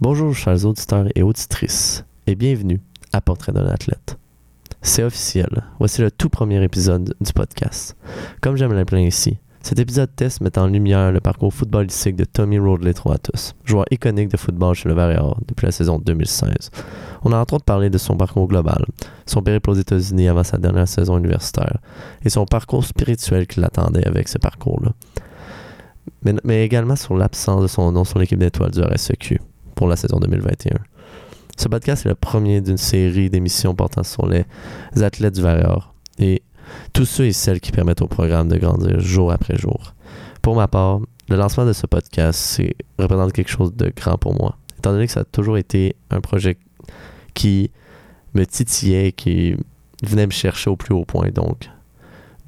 Bonjour chers auditeurs et auditrices, et bienvenue à Portrait d'un athlète. C'est officiel, voici le tout premier épisode du podcast. Comme j'aime l'appeler ici, cet épisode test met en lumière le parcours footballistique de Tommy Rodley Troatus, joueur iconique de football chez le Varéor depuis la saison 2016. On a entre autres parlé de son parcours global, son périple aux États-Unis avant sa dernière saison universitaire, et son parcours spirituel qui l'attendait avec ce parcours-là. Mais, mais également sur l'absence de son nom sur l'équipe d'étoiles du RSEQ pour la saison 2021. Ce podcast est le premier d'une série d'émissions portant sur les athlètes du Varéor et tous ceux et celles qui permettent au programme de grandir jour après jour. Pour ma part, le lancement de ce podcast représente quelque chose de grand pour moi, étant donné que ça a toujours été un projet qui me titillait, qui venait me chercher au plus haut point. Donc,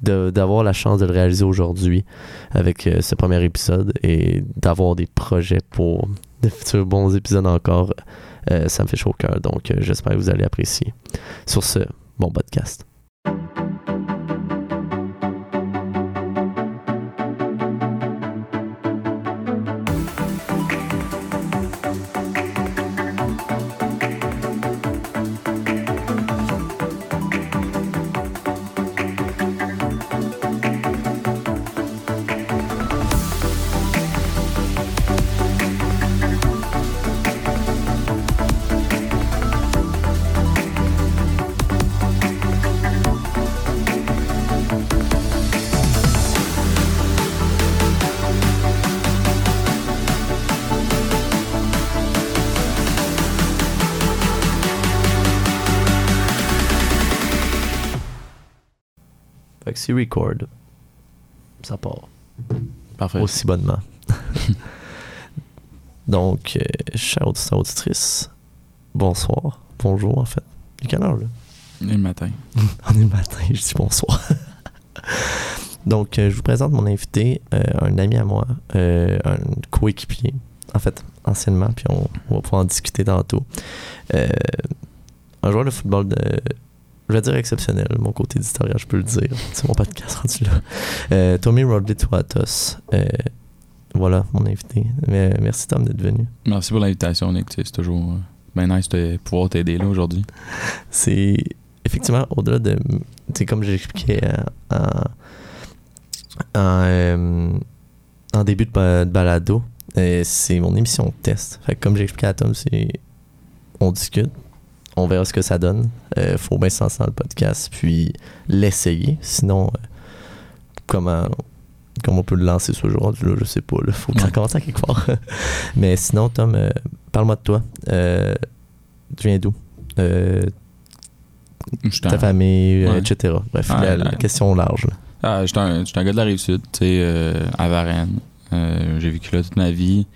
d'avoir la chance de le réaliser aujourd'hui avec euh, ce premier épisode et d'avoir des projets pour de futurs bons épisodes encore, euh, ça me fait chaud au cœur. Donc, euh, j'espère que vous allez apprécier. Sur ce, bon podcast. Fait que c'est record. Ça part. Parfait. aussi bonnement. Donc, euh, chers auditeurs, auditrices, bonsoir, bonjour en fait. Il est quelle heure là? Et le matin. On est le matin, je dis bonsoir. Donc, euh, je vous présente mon invité, euh, un ami à moi, euh, un coéquipier, en fait, anciennement, puis on, on va pouvoir en discuter tantôt. Un joueur de football de, je vais dire exceptionnel, mon côté éditorial, je peux le dire. C'est mon podcast rendu là. Euh, Tommy Rodley Tuatos. Euh, voilà, mon invité. Mais, merci Tom d'être venu. Merci pour l'invitation, Nick. C'est toujours euh, bien nice de pouvoir t'aider là aujourd'hui. C'est effectivement au-delà de. C'est comme j'expliquais euh, en, en, euh, en début de, ba- de balado, euh, c'est mon émission de test. Fait que comme j'expliquais à Tom, c'est. On discute, on verra ce que ça donne. Euh, faut bien se lancer dans le podcast, puis l'essayer. Sinon, euh, comment. Comment on peut le lancer ce jour là, je sais pas. Il faut que ça Ouais. commence à quelque part. Mais sinon, Tom, euh, parle-moi de toi. Euh, tu viens d'où? Je suis ta un, famille, Ouais. etc. Bref, Ouais, la, question large. là. ah, j'étais un, j'étais un gars de la Rive-Sud, tu sais, à Varennes. Euh, J'ai vécu là toute ma vie.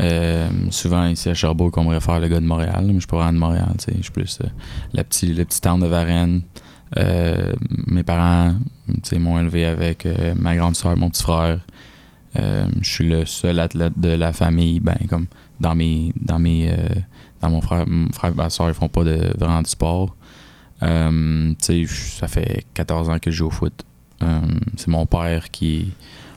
Euh, souvent ici à Sherbrooke, on me réfère le gars de Montréal, mais je suis pas de Montréal. Je suis plus euh, la petit, le petit town de Varennes. Euh, mes parents, m'ont élevé avec ma grande soeur, mon petit frère. Je suis le seul athlète de la famille, ben comme dans mes dans mes dans mon frère, et ma soeur, ils font pas de vraiment de sport. Ça fait 14 ans que je joue au foot. C'est mon père qui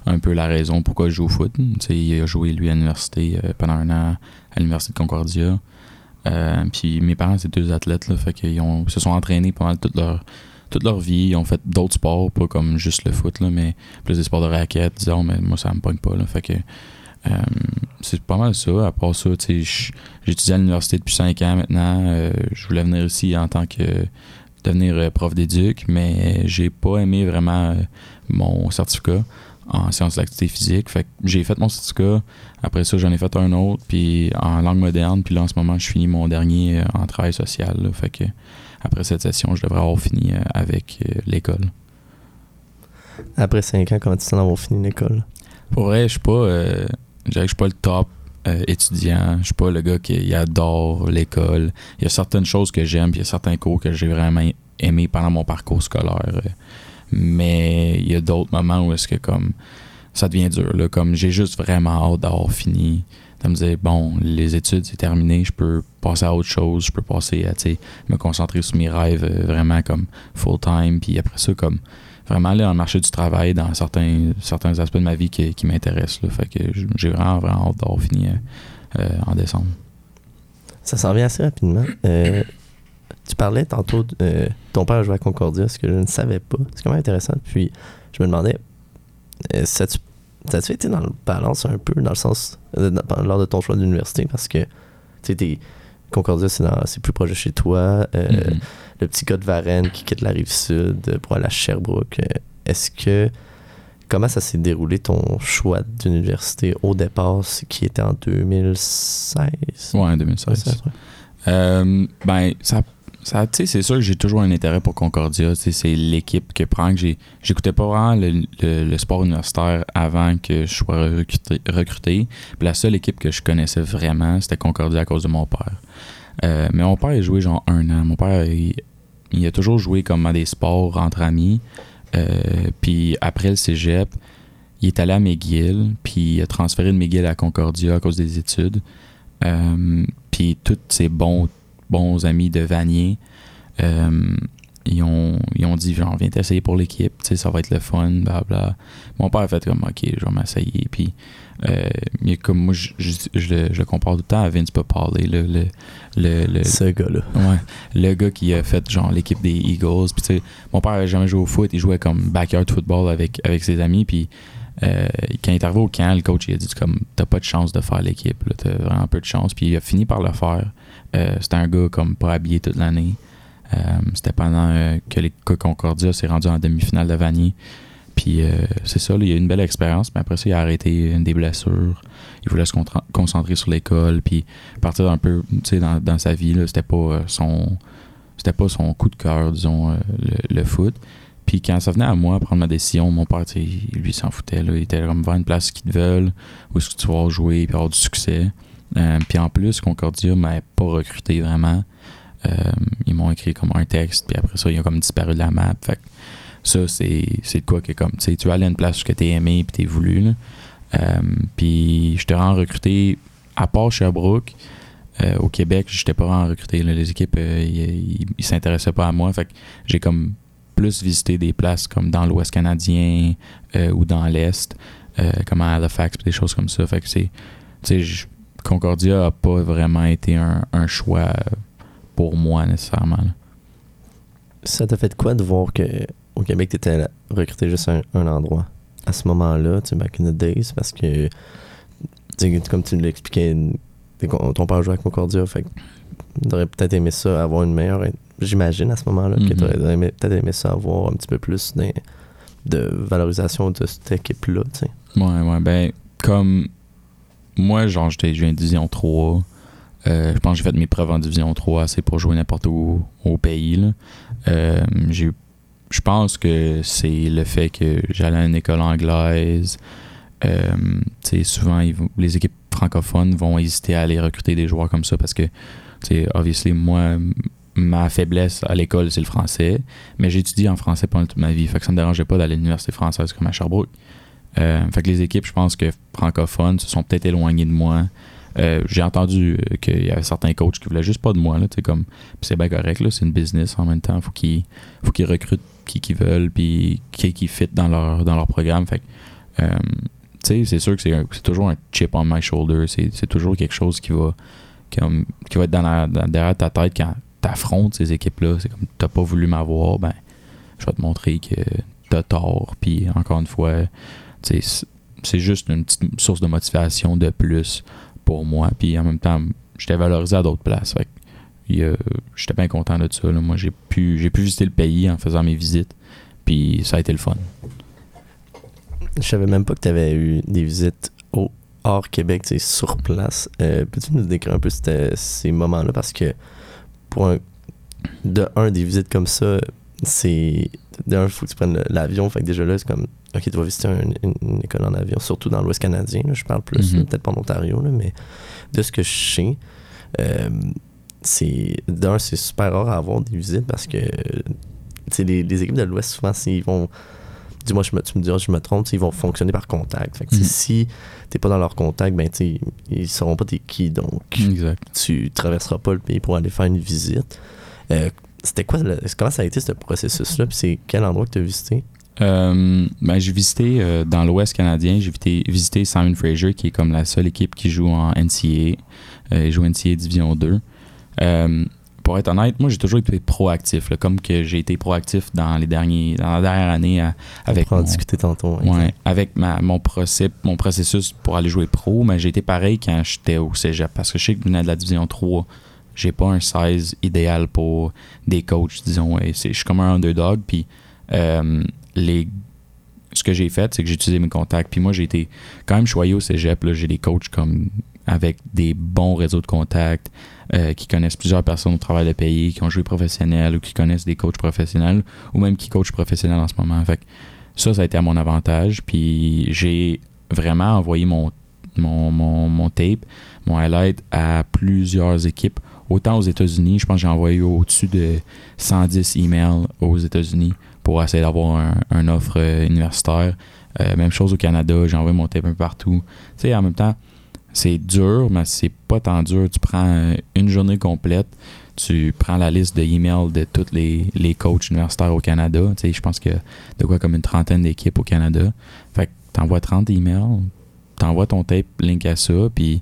un peu la raison pourquoi je joue au foot. Il a joué lui à l'université euh, pendant un an à l'université de Concordia. Euh, puis mes parents c'est deux athlètes là, fait qu'ils se sont entraînés pendant toute leur vie, ils ont fait d'autres sports, pas comme juste le foot mais plus des sports de raquettes, disons, mais moi ça me pogne pas fait que euh, c'est pas mal ça. À part ça, j'étudie à l'université depuis 5 ans maintenant. Je voulais venir ici en tant que devenir prof d'éduc, mais j'ai pas aimé vraiment mon certificat en sciences de l'activité physique. Fait que j'ai fait mon certificat. Après ça, j'en ai fait un autre, puis en langue moderne. Puis là, en ce moment, je finis mon dernier euh, en travail social. là. Fait que après cette session, je devrais avoir fini euh, avec euh, l'école. Après 5 ans, comment tu sens d'avoir fini l'école? Pour vrai, je suis pas. euh, je suis pas le top euh, étudiant. Je suis pas le gars qui il adore l'école. Il y a certaines choses que j'aime, puis il y a certains cours que j'ai vraiment aimé pendant mon parcours scolaire. Mais il y a d'autres moments où est-ce que comme ça devient dur. Là, comme j'ai juste vraiment hâte d'avoir fini. De me dire, bon, les études, c'est terminé, je peux passer à autre chose, je peux passer à, me concentrer sur mes rêves euh, vraiment comme full-time, puis après ça, comme vraiment aller dans le marché du travail dans certains, certains aspects de ma vie qui, qui m'intéressent. Fait que j'ai vraiment, vraiment hâte d'avoir fini euh, euh, en décembre. Ça s'en vient assez rapidement. Tu parlais tantôt de euh, ton père jouait à Concordia, ce que je ne savais pas. C'est quand même intéressant. Puis je me demandais, euh, ça tu ça tu été dans le balance un peu, dans le sens, euh, dans- lors de ton choix d'université, parce que, tu sais, Concordia, c'est plus proche de chez toi. Mhm. Le petit gars de Varennes qui quitte la rive sud pour aller à Sherbrooke. Est-ce que, comment ça s'est déroulé ton choix d'université au départ, qui était en 2016? Ouais, en 2016. Ouais, ouais. Euh, ben, ça, c'est sûr que j'ai toujours un intérêt pour Concordia. C'est l'équipe que prend. que J'écoutais pas vraiment le, le- sport universitaire avant que je sois recruté. la seule équipe que je connaissais vraiment, c'était Concordia à cause de mon père. Euh, mais mon père, a joué genre un an. Mon père, il, il a toujours joué comme à des sports entre amis. Euh, puis après le cégep, il est allé à McGill, puis il a transféré de McGill à Concordia à cause des études. Euh, puis tous ses bons, bons amis de Vanier, euh, ils, ont, ils ont dit genre, viens t'essayer pour l'équipe, tu sais, ça va être le fun, bla bla. Mon père a fait comme, ok, je vais m'essayer. Puis, euh, comme moi, je, je, je le, je le compare tout le temps à Vince Papale, le, le, le, le, Ce gars-là. Ouais, le gars qui a fait genre l'équipe des Eagles. Puis tu sais, mon père avait jamais joué au foot, il jouait comme backyard football avec, avec ses amis. Puis euh, quand il est au camp, le coach il a dit comme t'as pas de chance de faire l'équipe, t'as vraiment peu de chance. Puis il a fini par le faire. Euh, c'était un gars comme pas habillé toute l'année. Euh, c'était pendant que les que Concordia s'est rendu en demi-finale de Vanier. Puis c'est ça, il a eu une belle expérience, mais après ça, il a arrêté une des blessures. Il voulait se concentrer sur l'école, puis partir un peu, dans, dans sa vie, c'était pas son pas son coup de cœur, disons, le foot. Puis quand ça venait à moi prendre ma décision, mon père, lui, s'en foutait. Là. Il était comme vers une place qu'ils te veulent, où est-ce que tu vas jouer, puis avoir du succès. Euh, puis en plus, Concordia m'avait pas recruté vraiment. Euh, ils m'ont écrit comme un texte, puis après ça, ils ont comme disparu de la map. Fait ça, c'est c'est de quoi que comme, tu sais, tu vas aller à une place où tu es aimé, puis tu es voulu. Euh, puis je te rends recruté, à part Sherbrooke, euh, au Québec, j'étais pas vraiment recruté. Les équipes, ils s'intéressaient pas à moi. Fait que j'ai comme plus visité des places comme dans l'Ouest canadien euh, ou dans l'Est, euh, comme à Halifax, des choses comme ça. Fait que c'est. Concordia a pas vraiment été un, choix pour moi nécessairement. Ça t'a fait quoi de voir que au Québec, tu étais recruté juste un, endroit? À ce moment-là, tu sais, back in the days, parce que, comme tu l'expliquais, ton père jouait à Concordia, fait que t'aurais peut-être aimé ça, avoir une meilleure. J'imagine à ce moment-là que Mhm. t'aurais aimé- peut-être aimé ça, avoir un petit peu plus de, de valorisation de cette équipe-là, tu sais. Ouais, ouais, ben, comme moi, genre, j'étais, je viens de Division 3. Euh, je pense que j'ai fait mes preuves en Division 3 assez pour jouer n'importe où au pays. là. Euh, j'ai je pense que c'est le fait que j'allais à une école anglaise. Euh, tu souvent, ils vont- les équipes francophones vont hésiter à aller recruter des joueurs comme ça parce que, tu obviously, moi, ma faiblesse à l'école, c'est le français. Mais j'ai étudié en français pendant toute ma vie. Fait que ça me dérangeait pas d'aller à l'université française comme à Sherbrooke. Euh, fait que les équipes, je pense que francophones se sont peut-être éloignées de moi. Euh, j'ai entendu euh, qu'il y avait certains coachs qui voulaient juste pas de moi. C'est bien correct, c'est une business en même temps. Faut qu'ils faut qu'ils recrutent qui qu'ils veulent, puis qui qui fit dans leur, dans leur programme. Fait euh, c'est sûr que c'est toujours un chip on my shoulder. C'est toujours quelque chose qui va, qui va être dans la- dans- derrière ta tête quand t'affrontes ces équipes-là. C'est comme, t'as pas voulu m'avoir, ben, je vais te montrer que t'as tort. Puis encore une fois, c'est- juste une petite source de motivation de plus pour moi. Puis en même temps, j'étais valorisé à d'autres places. Fait euh, j'étais bien content de ça. Moi, j'ai pu, j'ai pu visiter le pays en faisant mes visites. Puis ça a été le fun. Je savais même pas que tu avais eu des visites au hors Québec, sur place. Euh, Peux-tu nous décrire un peu ces moments-là? Parce que pour un, de un, des visites comme ça, c'est. D'un, il faut que tu prennes l'avion. Fait que déjà là, c'est comme. Ok, tu vas visiter un- une, une école en avion, surtout dans l'Ouest canadien. là, je parle plus, Mhm. là, peut-être pas en Ontario, là, mais de ce que je sais, euh, c'est. D'un, c'est super rare à avoir des visites parce que. Les, les équipes de l'Ouest, souvent, ils vont dis-moi, je me, tu me diras, je me trompe, ils vont fonctionner par contact. Fait que, Mhm. si t'es pas dans leur contact, ben, ils sauront pas t'es qui, donc Exact. tu traverseras pas le pays pour aller faire une visite. Euh, c'était quoi, le- comment ça a été ce processus-là, puis c'est quel endroit que tu as visité? Euh, ben, j'ai visité euh, dans l'Ouest canadien, j'ai visité, visité Simon Fraser, qui est comme la seule équipe qui joue en NCAA. Euh, il joue NCAA Division 2. Euh, pour être honnête, moi j'ai toujours été proactif, là, comme que j'ai été proactif dans les derniers, dans la dernière année à- avec On pourra en mon- discuter tantôt. Ouais, avec ma, mon, mon processus pour aller jouer pro, mais j'ai été pareil quand j'étais au cégep. Parce que je sais que je venais de la division 3, j'ai pas un size idéal pour des coachs, disons. Et je suis comme un underdog. Puis euh, les, ce que j'ai fait, c'est que j'ai utilisé mes contacts. Puis moi, j'ai été quand même choyé au cégep. J'ai des coachs comme avec des bons réseaux de contacts, euh, qui connaissent plusieurs personnes au travail de pays, qui ont joué professionnel ou qui connaissent des coachs professionnels ou même qui coachent professionnels en ce moment. Fait que ça, ça a été à mon avantage. Puis j'ai vraiment envoyé mon, mon, mon, mon tape, mon highlight à plusieurs équipes. Autant aux États-Unis, je pense que j'ai envoyé au-dessus de 110 emails aux États-Unis pour essayer d'avoir un offre euh, universitaire. Euh, même chose au Canada, j'ai envoyé mon tape un peu partout. Tu sais, en même temps, c'est dur, mais c'est pas tant dur. Tu prends euh, une journée complète, tu prends la liste de emails de tous les, les coachs universitaires au Canada. Tu sais, je pense que de quoi comme une trentaine d'équipes au Canada. Fait que t'envoies 30 emails, t'envoies ton tape link à ça, puis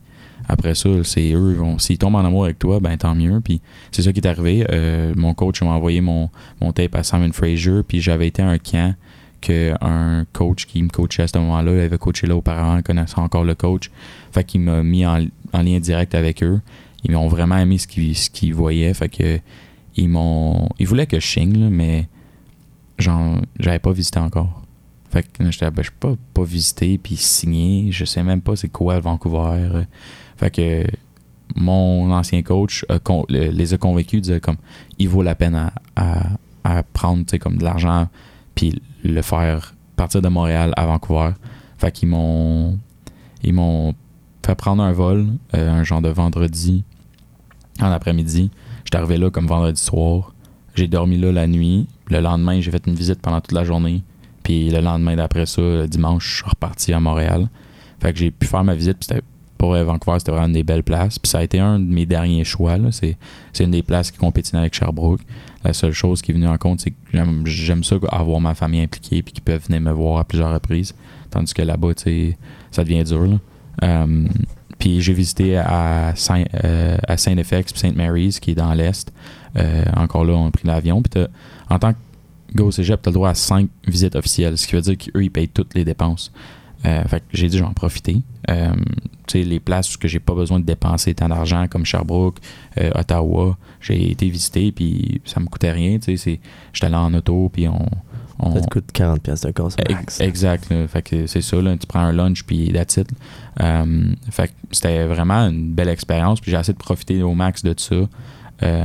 après ça, c'est eux, vont- s'ils tombent en amour avec toi, ben tant mieux. Puis c'est ça qui est arrivé. Euh, mon coach m'a envoyé mon, mon tape à Simon Fraser, puis j'avais été à un camp que un coach qui me coachait à ce moment-là, il avait coaché là auparavant, connaissant encore le coach. Fait qu'il m'a mis en, en lien direct avec eux. Ils m'ont vraiment aimé ce qu'ils voyaient. Fait que ils voulaient que je signe, mais genre j'avais pas visité encore. Fait que ben, je peux pas, pas visiter puis signer. Je sais même pas c'est quoi Vancouver. Fait que mon ancien coach les a convaincus, disait comme il vaut la peine à, à, prendre comme de l'argent puis le faire partir de Montréal à Vancouver. Fait qu'ils m'ont ils m'ont fait prendre un vol euh, un genre de vendredi en après-midi. J'étais arrivé là comme vendredi soir. J'ai dormi là la nuit. Le lendemain, j'ai fait une visite pendant toute la journée. Puis le lendemain d'après ça, le dimanche, je suis reparti à Montréal. Fait que j'ai pu faire ma visite. Puis pour Vancouver, c'était vraiment une des belles places. Puis ça a été un de mes derniers choix. c'est une des places qui compétitionne avec Sherbrooke. La seule chose qui est venue en compte, c'est que j'aime, ça avoir ma famille impliquée puis qu'ils peuvent venir me voir à plusieurs reprises. Tandis que là-bas, ça devient dur. Euh, puis j'ai visité à Saint, euh, à Saint-Effex puis Saint Mary's, qui est dans l'Est. Euh, encore là, on a pris l'avion. Puis en tant que gars tu as le droit à 5 visites officielles, ce qui veut dire qu'eux, ils payent toutes les dépenses. Euh, fait que j'ai dit, j'en profiter. Euh, les places où j'ai pas besoin de dépenser tant d'argent, comme Sherbrooke, Ottawa, j'ai été visiter, puis ça me coûtait rien. Tu sais, j'étais allé en auto, puis on. on Ça te coûte 40$ piastres de gaz max. Exact. là. Fait que c'est ça, là, tu prends un lunch puis that's it. Euh, fait que c'était vraiment une belle expérience. Puis j'ai essayé de profiter au max de ça. euh,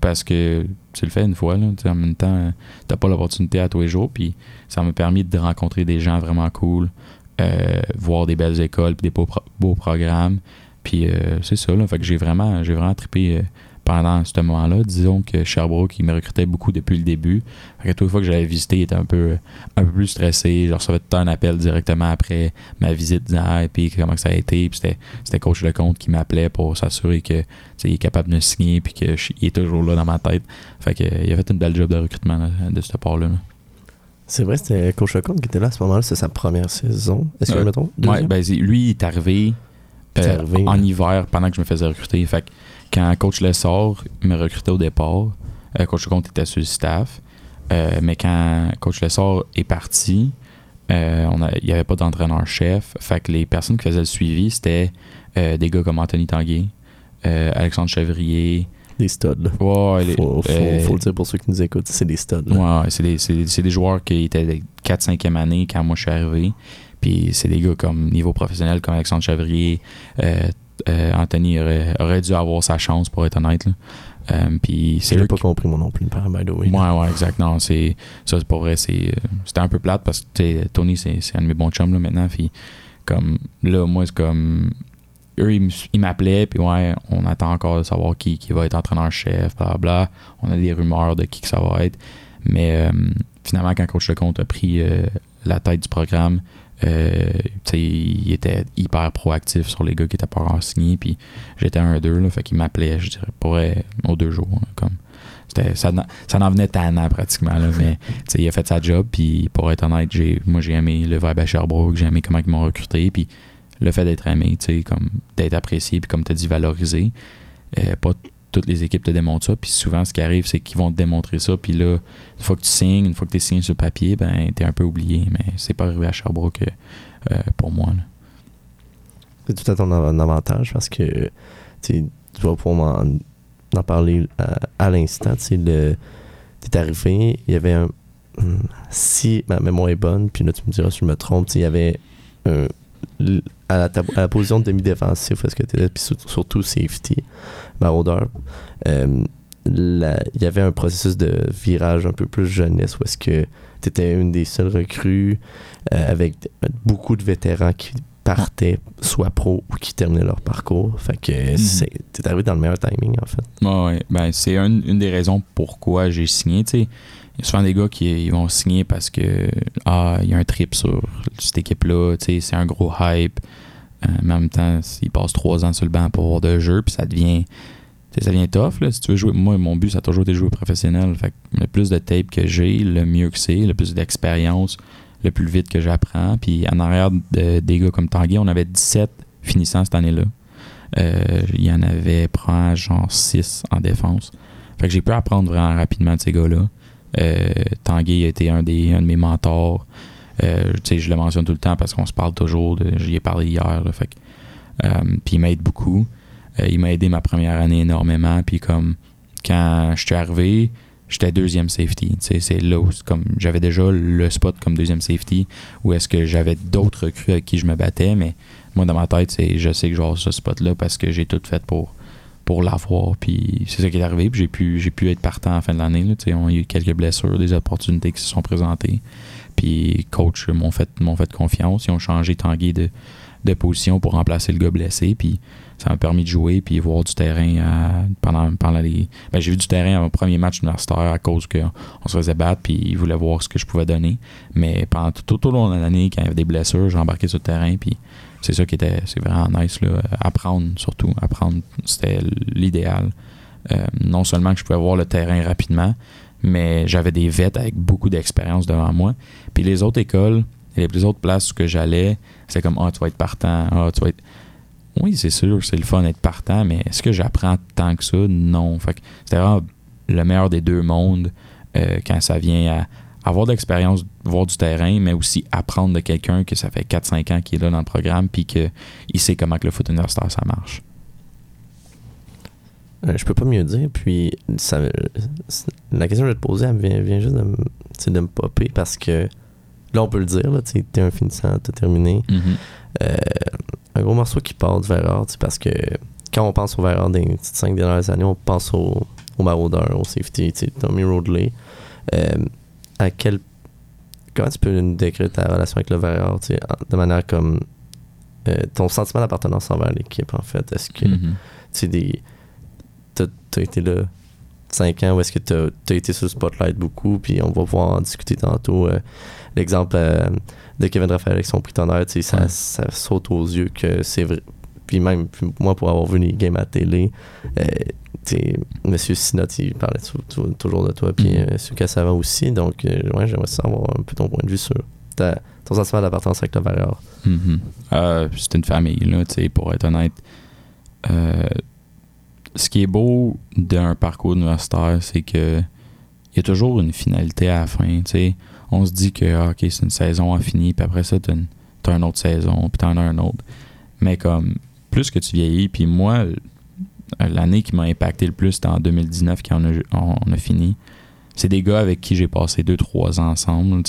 parce que tu le fais une fois, là, en même temps, t'as pas l'opportunité à tous les jours. Puis ça m'a permis de rencontrer des gens vraiment cool, euh, voir des belles écoles, puis des beaux, pro- beaux programmes. Puis euh, c'est ça, là. Fait que j'ai vraiment, j'ai vraiment trippé pendant ce moment-là. Disons que Sherbrooke, il me recrutait beaucoup depuis le début. Fait que toutes les fois que j'avais visité, il était un peu, un peu plus stressé. Je recevais tout un appel directement après ma visite disant Ah, et puis comment ça a été? Puis c'était, coach de compte qui m'appelait pour s'assurer que tu sais, il est capable de me signer puis qu'il est toujours là dans ma tête. Fait que il a fait une belle job de recrutement là, de ce part-là. là. C'est vrai, c'était Coach Lecomte qui était là à ce moment-là. C'est sa première saison. Est-ce que Euh, je me trompe? Ouais, ben, lui, il est arrivé, euh, arrivé, en là. hiver pendant que je me faisais recruter. Fait que quand coach Lessard me recrutait au départ, euh, coach Lecomte était sur le staff. Euh, mais quand coach Lessard est parti, euh, on a- il n'y avait pas d'entraîneur-chef. Fait que les personnes qui faisaient le suivi, c'était des gars comme Anthony Tanguay, Alexandre Chevrier. Des studs. Ouais, les- Faut, faut, euh, faut le dire pour ceux qui nous écoutent, c'est des studs. Ouais, c'est des, des joueurs qui étaient de 4-5e année quand moi je suis arrivé. Puis c'est des gars comme niveau professionnel, comme Alexandre Chavrier. Euh, euh, Anthony aurait, aurait dû avoir sa chance, pour être honnête. Euh, puis c'est pas qui- compris, moi non plus, par by the way. Ouais, ouais, exact. Non, c'est, ça, c'est pas vrai. C'est, euh, c'était un peu plate parce que Tony, c'est, c'est un de mes bons chums là, maintenant. Puis, comme, là, moi, c'est comme. Eux, ils, m'appelaient, puis ouais, on attend encore de savoir qui, qui va être entraîneur-chef, bla On a des rumeurs de qui que ça va être. Mais euh, finalement, quand Coach Lecomte a pris la tête du programme, euh, il était hyper proactif sur les gars qui étaient pas encore signés. Puis j'étais un d'eux, là, fait qu'il m'appelait, je dirais, pour vrai, aux deux jours. ça, ça en venait tannant pratiquement. Mais il a fait sa job. Puis pour être honnête, j'ai, moi j'ai aimé le vibe à Sherbrooke, j'ai aimé comment ils m'ont recruté. Puis le fait d'être aimé, comme d'être apprécié, puis comme tu as dit, valorisé. euh, pas toutes les équipes te démontrent ça. Puis souvent, ce qui arrive, c'est qu'ils vont te démontrer ça. Puis là, une fois que tu signes, une fois que tu es signé sur le papier, ben, tu es un peu oublié. Mais c'est pas arrivé à Sherbrooke euh, pour moi. C'est tout à ton av- avantage parce que tu vas pouvoir en parler à, à l'instant. Tu t'es arrivé, il y avait un. Si ma mémoire est bonne, puis là tu me diras si je me trompe, il y avait un. À la, position de demi-défensif, est-ce que tu étais, surtout safety, maraudeur, euh, il y avait un processus de virage un peu plus jeunesse où est-ce que tu étais une des seules recrues euh, avec beaucoup de vétérans qui partaient soit pro ou qui terminaient leur parcours. Fait que c'est- t'es arrivé dans le meilleur timing en fait. Ouais. Ben, c'est un- une des raisons pourquoi j'ai signé. Il y a souvent des gars qui ils vont signer parce que ah, il y a un trip sur cette équipe-là, c'est un gros hype. Euh, mais en même temps, ils passent trois ans sur le banc pour avoir de jeu, puis ça devient. Ça tough, là. Si tu veux jouer. Moi, mon but, ça a toujours été de jouer professionnel. Fait le plus de tape que j'ai, le mieux que c'est, le plus d'expérience, le plus vite que j'apprends. Puis en arrière de- des gars comme Tanguy, on avait 17 finissants cette année-là. Euh, il y en avait probablement genre 6 en défense. Fait que j'ai pu apprendre vraiment rapidement de ces gars-là. Euh, Tanguy a été un, des, un de mes mentors. Euh, je le mentionne tout le temps parce qu'on se parle toujours. J'y ai parlé hier. fait euh, puis il m'aide beaucoup. Euh, il m'a aidé ma première année énormément. Puis comme quand je suis arrivé, j'étais deuxième safety. C'est là où j'avais déjà le spot comme deuxième safety. Où est-ce que j'avais d'autres recrues avec qui je me battais, mais moi dans ma tête, je sais que j'ai ce spot-là parce que j'ai tout fait pour pour l'avoir. Puis c'est ça qui est arrivé. Puis j'ai pu, pu être partant à fin de l'année. sais, On a eu quelques blessures, des opportunités qui se sont présentées. Puis coach m'ont fait, m'ont fait confiance. Ils ont changé Tanguy de, de position pour remplacer le gars blessé. Puis ça m'a permis de jouer puis voir du terrain à- pendant, pendant les. Ben, j'ai vu du terrain à mon premier match universitaire à cause qu'on on se faisait battre puis ils voulaient voir ce que je pouvais donner. Mais pendant tout, au long de l'année, quand il y avait des blessures, j'ai embarqué sur le terrain puis c'est ça qui était c'est vraiment nice là. apprendre surtout apprendre c'était l'idéal Euh, non seulement que je pouvais voir le terrain rapidement mais j'avais des vêtes avec beaucoup d'expérience devant moi. Puis les autres écoles et les autres places où j'allais c'est comme ah tu vas être partant ah tu vas être oui c'est sûr c'est le fun d'être partant mais est-ce que j'apprends tant que ça? Non. Fait c'était vraiment le meilleur des deux mondes euh, quand ça vient à avoir de l'expérience, voir du terrain, mais aussi apprendre de quelqu'un que ça fait 4-5 ans qu'il est là dans le programme puis qu'il sait comment que le foot universitaire ça marche. Euh, je peux pas mieux dire. Puis ça, la question que je vais te poser, elle vient, vient juste de, me- de me popper parce que là, on peut le dire, là, tu t'es un finissant, t'as terminé. Euh, un gros morceau qui part du Verrard, parce que quand on pense au Verrard des petites cinq dernières années, on pense au, au maraudeur, au safety, Tommy Roadley. Euh, à quel comment tu peux nous décrire ta relation avec le Verrard, de manière comme euh, ton sentiment d'appartenance envers l'équipe en fait? Est-ce que tu sais des t'as t'as été là 5 ans ou est-ce que t'as as été sur le spotlight beaucoup puis on va pouvoir en discuter tantôt euh, l'exemple euh, de Kevin Raphaël avec son prix d'honneur ça, Ouais. ça saute aux yeux que c'est vrai puis même puis moi pour avoir vu les games à la télé euh, Monsieur Sinot il parlait tou- tou- toujours de toi puis Monsieur Cassavant aussi donc ouais j'aimerais savoir un peu ton point de vue sur ta, ton sentiment d'appartenance avec Valor Mhm. Euh, c'est une famille, là, tu sais, pour être honnête. Euh, ce qui est beau d'un parcours universitaire, c'est que il y a toujours une finalité à la fin. On se dit que, ah, OK, c'est une saison à finir, puis après ça, t'as une, t'as une autre saison, puis t'en as un autre. Mais comme, plus que tu vieillis, puis moi, l'année qui m'a impacté le plus, c'était en 2019, quand on a, on a fini. C'est des gars avec qui j'ai passé 2-3 ans ensemble.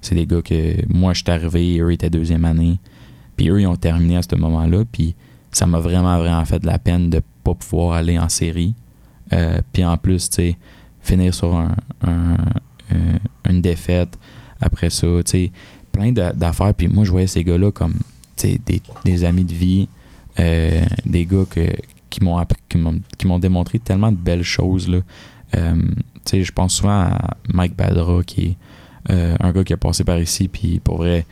c'est des gars que moi, je suis arrivé, eux étaient deuxième année. Puis eux, ils ont terminé à ce moment-là. Puis ça m'a vraiment, vraiment fait de la peine de pas pouvoir aller en série. Euh, puis en plus, tu sais, finir sur un, euh, une défaite. Après ça, tu sais, plein d'a- d'affaires. Puis moi, je voyais ces gars-là comme, des, amis de vie. euh, des gars que, qui m'ont qui m'ont démontré tellement de belles choses, là. Tu sais, je pense souvent à Mike Badra, qui est un gars qui a passé par ici, puis pour vrai,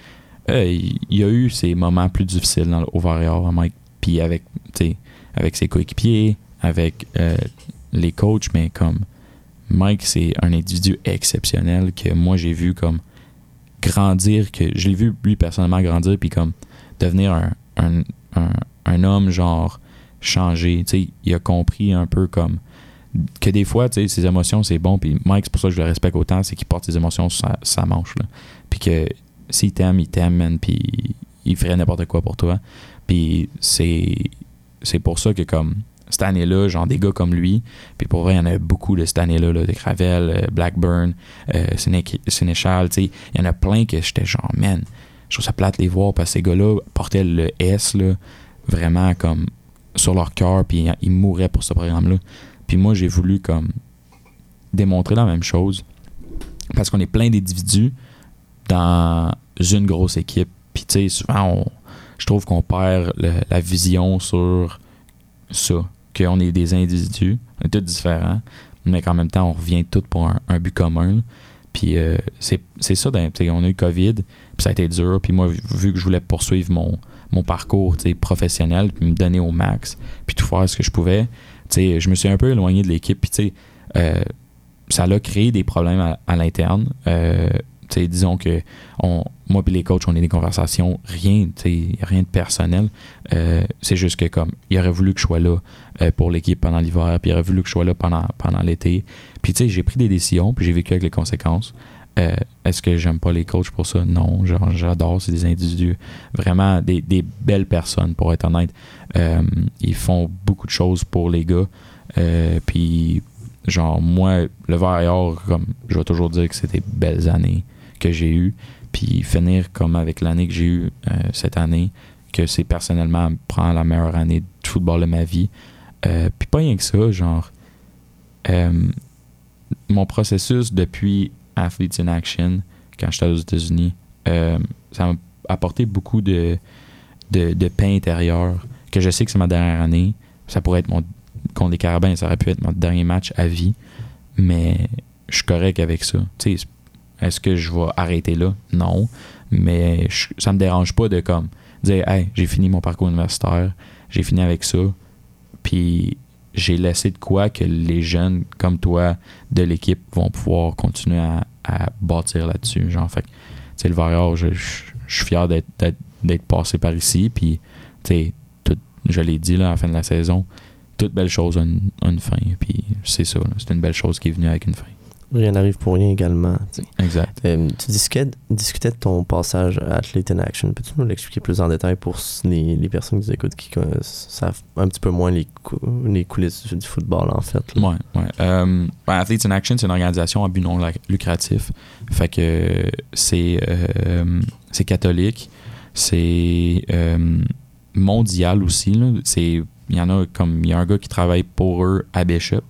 il, il a eu ses moments plus difficiles dans le haut Warrior, Mike, puis avec, tu sais, avec ses coéquipiers, avec euh, les coachs, mais comme Mike, c'est un individu exceptionnel que moi j'ai vu comme grandir, que je l'ai vu lui personnellement grandir, puis comme devenir un, un, un, homme genre changé. Tu sais, il a compris un peu comme que des fois, tu sais, ses émotions, c'est bon. Puis Mike, c'est pour ça que je le respecte autant, c'est qu'il porte ses émotions sur sa, manche. Puis que s'il t'aime, il t'aime, puis il ferait n'importe quoi pour toi. Puis c'est, c'est pour ça que, comme, cette année-là, genre des gars comme lui, puis pour vrai, il y en a beaucoup de cette année-là, là, de Cravel, euh, Blackburn, euh, Sénéchal, tu sais, il y en a plein que j'étais genre, man, je trouve ça plate les voir parce que ces gars-là portaient le S, là, vraiment comme sur leur cœur, puis ils mouraient pour ce programme-là. Puis moi, j'ai voulu comme démontrer la même chose parce qu'on est plein d'individus dans une grosse équipe. Puis tu sais, souvent, je trouve qu'on perd la vision sur ça, qu'on est des individus, on est tous différents, mais qu'en même temps, on revient tous pour un, but commun. Puis euh, c'est ça, ben, on a eu COVID, puis ça a été dur. Puis moi, vu que je voulais poursuivre mon, mon parcours professionnel, puis me donner au max, puis tout faire ce que je pouvais, je me suis un peu éloigné de l'équipe. Puis euh, ça a créé des problèmes à, l'interne. Euh, disons que on, moi et les coachs, on a des conversations, rien, rien de personnel. Euh, c'est juste que comme il aurait voulu que je sois là pour l'équipe pendant l'hiver, puis il aurait voulu que je sois là pendant, pendant l'été. Puis tu sais, j'ai pris des décisions, puis j'ai vécu avec les conséquences. Euh, est-ce que j'aime pas les coachs pour ça? Non, j'adore. C'est des individus, vraiment des, belles personnes, pour être honnête. Euh, ils font beaucoup de choses pour les gars. Euh, puis, genre, moi, le vert comme je vais toujours dire que c'était des belles années que j'ai eues. Puis, finir comme avec l'année que j'ai eue cette année, que c'est personnellement prendre la meilleure année de football de ma vie. puis, pas rien que ça, genre, mon processus depuis Athletes in Action quand j'étais aux États-Unis. Euh, ça m'a apporté beaucoup de, de, pain intérieur. Que je sais que c'est ma dernière année. Ça pourrait être mon. Contre les Carabins, ça aurait pu être mon dernier match à vie. Mais je suis correct avec ça. Est-ce que je vais arrêter là? Non. Mais ça me dérange pas de comme dire Hey, j'ai fini mon parcours universitaire, j'ai fini avec ça. Puis j'ai laissé de quoi que les jeunes comme toi de l'équipe vont pouvoir continuer à, bâtir là-dessus. Genre, fait tu le Varrior, je, suis fier d'être passé par ici. Puis, tu sais, je l'ai dit à la fin de la saison, toute belle chose a une, fin. Puis, c'est ça, c'est une belle chose qui est venue avec une fin rien n'arrive pour rien également. Exact. Euh, tu discutais, discutais, de ton passage à Athlete in Action. Peux-tu nous l'expliquer plus en détail pour les, les, personnes qui nous écoutent qui savent un petit peu moins les, les coulisses du, football, en fait? Oui, ouais. Euh, ben, Athletes in Action, c'est une organisation à but non lucratif. Fait que c'est euh, c'est catholique, c'est mondial aussi. Il y en a comme il y a un gars qui travaille pour eux à Bishop.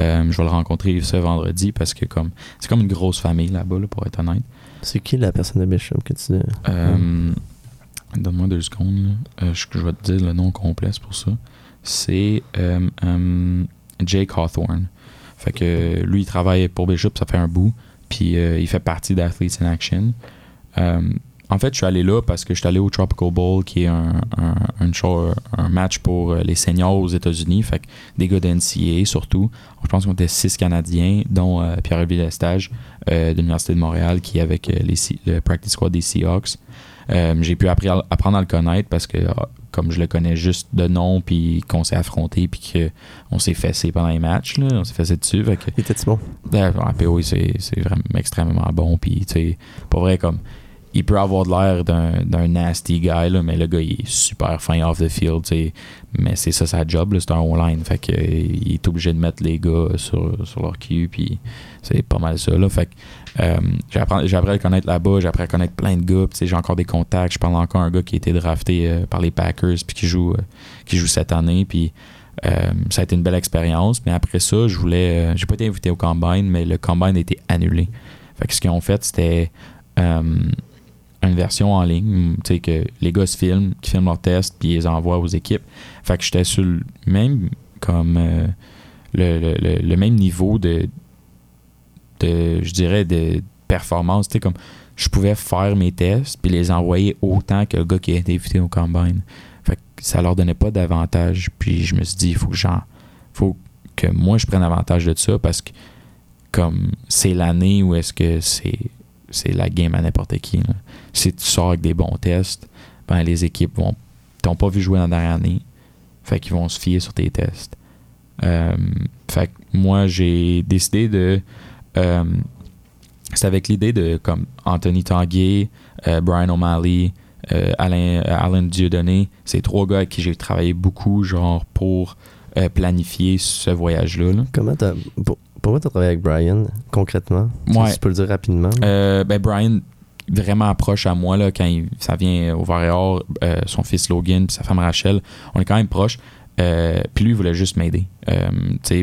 Euh, je vais le rencontrer ce vendredi parce que comme c'est comme une grosse famille là-bas, pour être honnête. C'est qui la personne de Bishop que tu? Euh, donne-moi deux secondes. Euh, je, vais te dire le nom complet pour ça. C'est Jake Hawthorne. Fait que lui, il travaille pour Bishop, ça fait un bout. Puis il fait partie d'Athletes in Action. En fait, je suis allé là parce que je suis allé au Tropical Bowl, qui est un, un, match pour euh, les seniors aux États-Unis. Fait que des gars d'NCA surtout. Je pense qu'on était six Canadiens, dont euh, Pierre Villestage euh, de l'Université de Montréal, qui est avec les, le practice squad des Seahawks. J'ai pu apprendre à le connaître parce que comme je le connais juste de nom, puis qu'on s'est affronté, puis qu'on s'est fessé pendant les matchs, là, on s'est fessé dessus. Fait que, Il était bon? Ben, PO, c'est vraiment extrêmement bon. Puis, tu sais, pour vrai, comme il peut avoir l'air d'un nasty guy, là, mais le gars, il est super fin off the field. Mais c'est ça sa job, c'est un online. Fait que, il est obligé de mettre les gars sur, sur leur cul. Puis c'est pas mal ça. Là. Fait euh, j'ai appris à le connaître là-bas. J'ai appris à connaître plein de gars. J'ai encore des contacts. Je parle encore un gars qui a été drafté euh, par les Packers puis qui joue, euh, qui joue cette année. Puis ça a été une belle expérience. Mais après ça, je voulais. j'ai pas été invité au combine, mais le combine a été annulé. Fait que ce qu'ils ont fait, c'était une version en ligne, tu sais, que les gars se filment, qui filment leurs tests, puis ils les envoient aux équipes. Fait que j'étais sur le même, comme, euh, le, même niveau de, de, je dirais, de performance, tu sais, comme, je pouvais faire mes tests, puis les envoyer autant que le gars qui a été invité au combine. Fait que ça leur donnait pas d'avantage, puis je me suis dit, il faut que j'en, faut que moi je prenne avantage de ça, parce que, comme, c'est l'année où est-ce que c'est c'est la game à n'importe qui. Si tu sors avec des bons tests, ben les équipes vont t'ont pas vu jouer dans la dernière année. Fait qu'ils vont se fier sur tes tests. Euh, fait que moi, j'ai décidé de. Euh, c'est avec l'idée de comme Anthony Tanguay, euh, Brian O'Malley, Alain, Alan Dieudonné. C'est trois gars avec qui j'ai travaillé beaucoup, genre, pour planifier ce voyage-là. là. Comment t'as. Pour, pourquoi t'as travaillé avec Brian, concrètement? Ouais. Tu peux le dire rapidement ben Brian vraiment proche à moi là, quand il- ça vient au Var et Or, euh, son fils Logan puis sa femme Rachel, on est quand même proches. Euh, puis lui il voulait juste m'aider. Euh,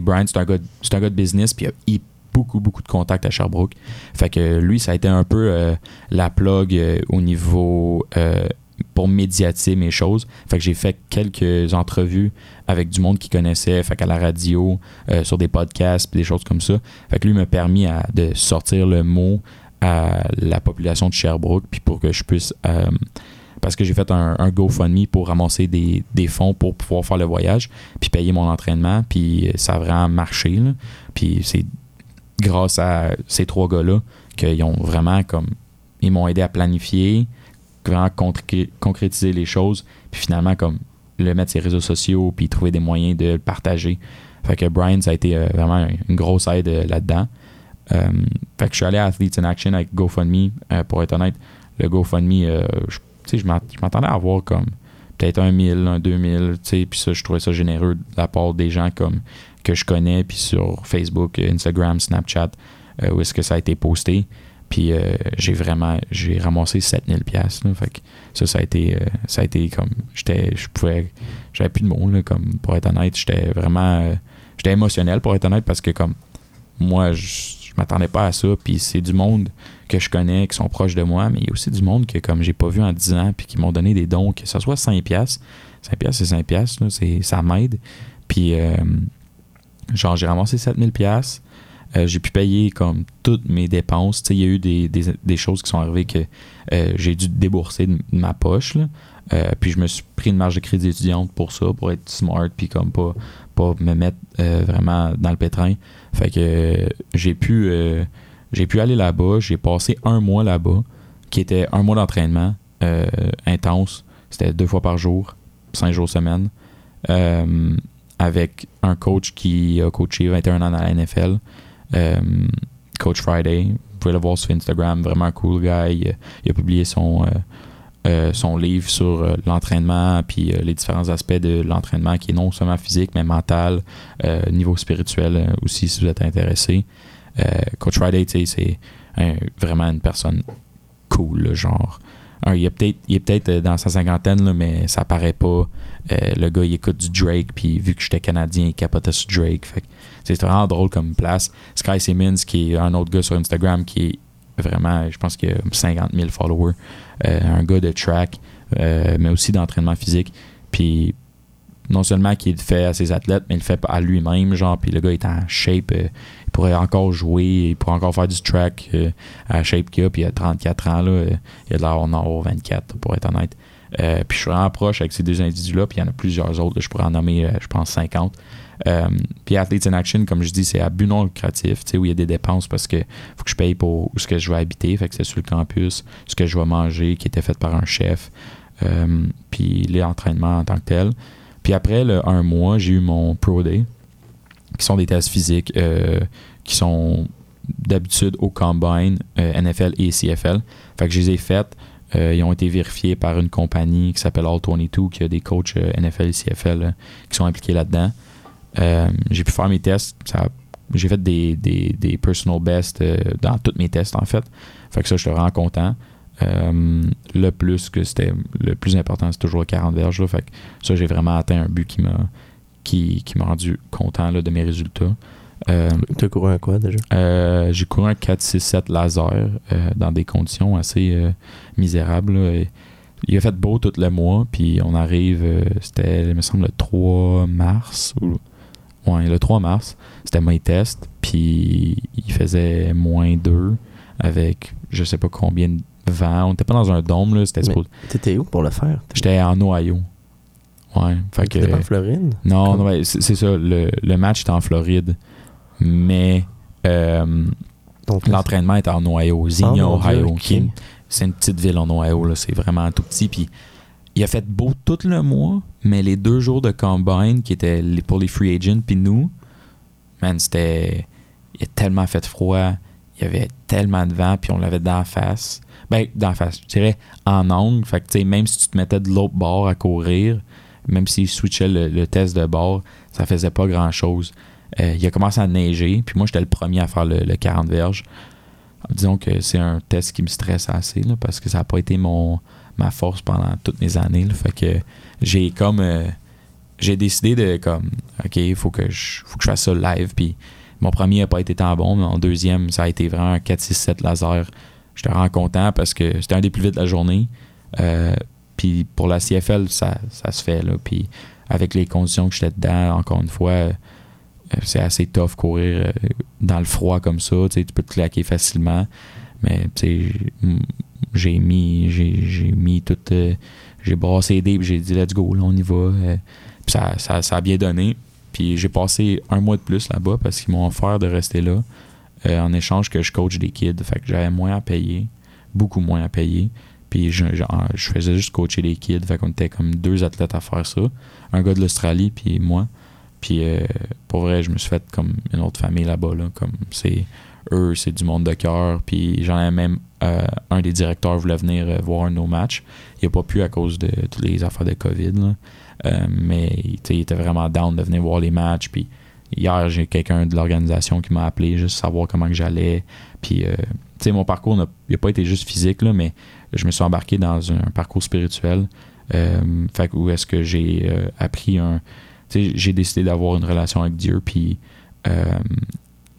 Brian c'est un gars, un gars de business puis il a beaucoup beaucoup de contacts à Sherbrooke. Fait que lui ça a été un peu euh, la plug au niveau pour médiatiser mes choses. Fait que j'ai fait quelques entrevues avec du monde qui connaissait, fait qu'à la radio, sur des podcasts, puis des choses comme ça. Fait que lui m'a permis de sortir le mot à la population de Sherbrooke, puis pour que je puisse... euh, parce que j'ai fait un, un GoFundMe pour ramasser des, fonds pour pouvoir faire le voyage, puis payer mon entraînement, puis ça a vraiment marché. Puis c'est grâce à ces trois gars-là qu'ils ont vraiment comme... Ils m'ont aidé à planifier, vraiment concré- concrétiser les choses, puis finalement comme le mettre sur les réseaux sociaux, puis trouver des moyens de le partager. Fait que Brian, ça a été euh, vraiment une grosse aide euh, là-dedans. Euh, fait que je suis allé à Athletes in Action avec GoFundMe. Euh, pour être honnête, le GoFundMe, euh, je, je m'att- je m'attendais à avoir comme peut-être un 1000, un 2000, tu sais, puis ça, je trouvais ça généreux de la part des gens comme que je connais, puis sur Facebook, Instagram, Snapchat, où est-ce que ça a été posté. Puis euh, j'ai vraiment, j'ai ramassé 7000 pièces Fait que ça, ça a été, ça a été comme, j'étais, je pouvais, j'avais plus de mots, là, comme, pour être honnête, j'étais vraiment, j'étais émotionnel, pour être honnête, parce que comme, moi, je m'attendais pas à ça, puis c'est du monde que je connais, qui sont proches de moi, mais il y a aussi du monde que, comme, j'ai pas vu en 10 ans, puis qui m'ont donné des dons, que ce soit 5 pièces 5 pièces c'est 5 pièces là, c'est, ça m'aide. Puis, euh, genre, j'ai ramassé 7000 pièces euh, j'ai pu payer comme toutes mes dépenses. Il y a eu des, des, des choses qui sont arrivées que euh, j'ai dû débourser de, ma poche. là. Puis je me suis pris une marge de crédit étudiante pour ça, pour être smart, puis comme pas, pas me mettre euh, vraiment dans le pétrin. Fait que euh, j'ai pu, euh, j'ai pu aller là-bas. J'ai passé un mois là-bas, qui était un mois d'entraînement intense. C'était deux fois par jour, cinq jours semaine, avec un coach qui a coaché 21 ans dans la NFL. Coach Friday, vous pouvez le voir sur Instagram, vraiment cool guy. Il a publié son, euh, son livre sur euh, l'entraînement, puis euh, les différents aspects de l'entraînement qui est non seulement physique, mais mental, niveau spirituel aussi, si vous êtes intéressé. Coach Friday, c'est vraiment une personne cool, là, genre. Il est peut-être euh, dans sa cinquantaine, mais ça paraît pas. Le gars, il écoute du Drake, puis vu que j'étais Canadien, il capotait sur Drake. Fait c'est vraiment drôle comme place. Sky Simmons, qui est un autre gars sur Instagram, qui est vraiment, je pense qu'il a 50 000 followers. Euh, un gars de track, euh, mais aussi d'entraînement physique. Puis non seulement qu'il le fait à ses athlètes, mais il le fait à lui-même, genre, puis le gars est en shape, euh, il pourrait encore jouer, il pourrait encore faire du track à la shape qu'il a, puis il a 34 ans, là, il a de l'air d'en avoir 24, pour être honnête. Puis je suis vraiment proche avec ces deux individus-là, puis il y en a plusieurs autres, là, je pourrais en nommer, je pense, 50. Euh, puis Athletes in Action, comme je dis, c'est à but non lucratif, où il y a des dépenses parce que faut que je paye pour ce que je vais habiter, fait que c'est sur le campus, ce que je vais manger, qui était fait par un chef, euh, puis les entraînements en tant que tel. Puis après le un mois, j'ai eu mon Pro Day, qui sont des tests physiques euh, qui sont d'habitude au Combine, NFL et CFL. Fait que je les ai faites. Ils ont été vérifiés par une compagnie qui s'appelle All22, qui a des coachs NFL et CFL qui sont impliqués là-dedans. Euh, j'ai pu faire mes tests. J'ai fait des, des, des personal best euh, dans tous mes tests, en fait. Fait que ça, je suis vraiment content. Euh, le plus que c'était le plus important, c'est toujours 40 verges. là. Fait que ça, j'ai vraiment atteint un but qui m'a qui, qui m'a rendu content là, de mes résultats. Euh, T'as couru un quoi déjà? euh, j'ai couru un 4-6-7 laser dans des conditions assez misérables. là. Et il a fait beau tout le mois, puis on arrive, c'était, il me semble, le 3 mars. Ou, ouais, le 3 mars, c'était mes tests, puis il faisait moins 2 avec je sais pas combien de vent. On n'était pas dans un dôme, là, c'était supposé- T'étais où pour le faire? J'étais en Ohio. Ouais, fait que. Pas en Floride? Non, non, ouais, c'est c'est ça. Le, le match était en Floride, mais euh, l'entraînement était en Ohio, Oh, mon Dieu, Ohio. C'est une petite ville en Ohio, là, c'est vraiment tout petit. Puis il a fait beau tout le mois, mais les deux jours de combine qui étaient pour les free agents, puis nous, man, c'était. Il a tellement fait froid, il y avait tellement de vent, puis on l'avait la face. Ben, la face, je dirais en angle. Fait que, tu sais, même si tu te mettais de l'autre bord à courir, même s'il switchait le, le test de bord, ça faisait pas grand chose. il a commencé à neiger, puis moi, j'étais le premier à faire le, le 40 verges. Disons que c'est un test qui me stresse assez, là, parce que ça n'a pas été mon ma force pendant toutes mes années. fait que j'ai comme. euh, j'ai décidé de, comme, OK, il faut que je faut que je fasse ça live, mon premier n'a pas été tant bon, mais mon deuxième, ça a été vraiment un 4-6-7 laser. J'étais vraiment content parce que c'était un des plus vite de la journée. Euh, puis pour la CFL, ça, ça se fait. Là. Avec les conditions que j'étais dedans, encore une fois, euh, c'est assez tough courir dans le froid comme ça. Tu peux te claquer facilement. Mais j'ai- mis, j'ai, mis tout. euh, j'ai brassé puis j'ai dit let's go, là, on y va. Euh, ça, ça, ça a bien donné. Puis j'ai passé un mois de plus là-bas parce qu'ils m'ont offert de rester là euh, en échange que je coach des kids. Fait que j'avais moins à payer, beaucoup moins à payer. Puis je, je, faisais juste coacher les kids. Fait qu'on était comme deux athlètes à faire ça. Un gars de l'Australie, puis moi. Puis pour vrai, je me suis fait comme une autre famille là-bas. Là, comme c'est eux, c'est du monde de cœur. Puis j'en ai même euh, un des directeurs voulait venir euh, voir nos matchs. Il n'a pas pu à cause de toutes les affaires de COVID. là. Euh, mais il était vraiment down de venir voir les matchs. Puis hier, j'ai quelqu'un de l'organisation qui m'a appelé juste savoir comment que j'allais. Puis euh, tu sais, mon parcours n'a pas été juste physique, là, mais je me suis embarqué dans un, parcours spirituel. Fait où est-ce que j'ai appris un. Tu sais, j'ai décidé d'avoir une relation avec Dieu. Puis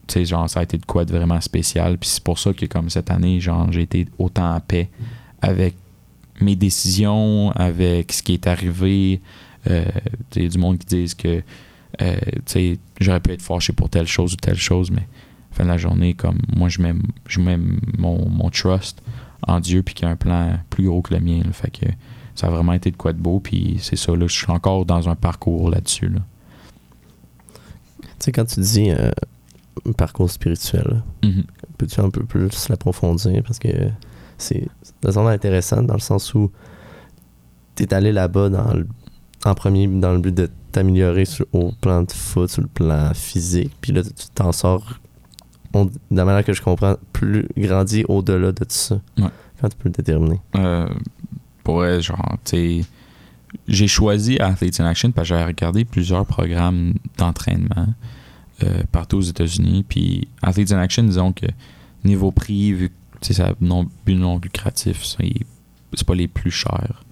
tu sais, genre, ça a été de quoi de vraiment spécial. Puis c'est pour ça que, comme cette année, genre, j'ai été autant en paix avec mes décisions, avec ce qui est arrivé. Euh, tu sais, du monde qui disent que, euh, tu sais, j'aurais pu être fâché pour telle chose ou telle chose, mais fin de la journée, comme moi, je mets, je mets mon, mon trust en Dieu, puis qu'il y a un plan plus gros que le mien. là. fait que ça a vraiment été de quoi de beau, puis c'est ça, là, je suis encore dans un parcours là-dessus. Là. Tu sais, quand tu dis euh, parcours spirituel, Mhm. peux-tu un peu plus l'approfondir? Parce que c'est ça semble intéressant dans le sens où tu es allé là-bas en premier dans le but de t'améliorer sur- au plan de foot, sur le plan physique. Puis là, tu t'en sors, on- de la manière que je comprends, plus grandi au-delà de tout ça. Ouais. Quand tu peux le déterminer? Euh, pour vrai, genre, tu sais, j'ai choisi Athletes in Action parce que j'avais regardé plusieurs programmes d'entraînement euh, partout aux États-Unis. Puis Athletes in Action, disons que niveau prix, vu que a non, non lucratif, c'est c'est pas les plus chers.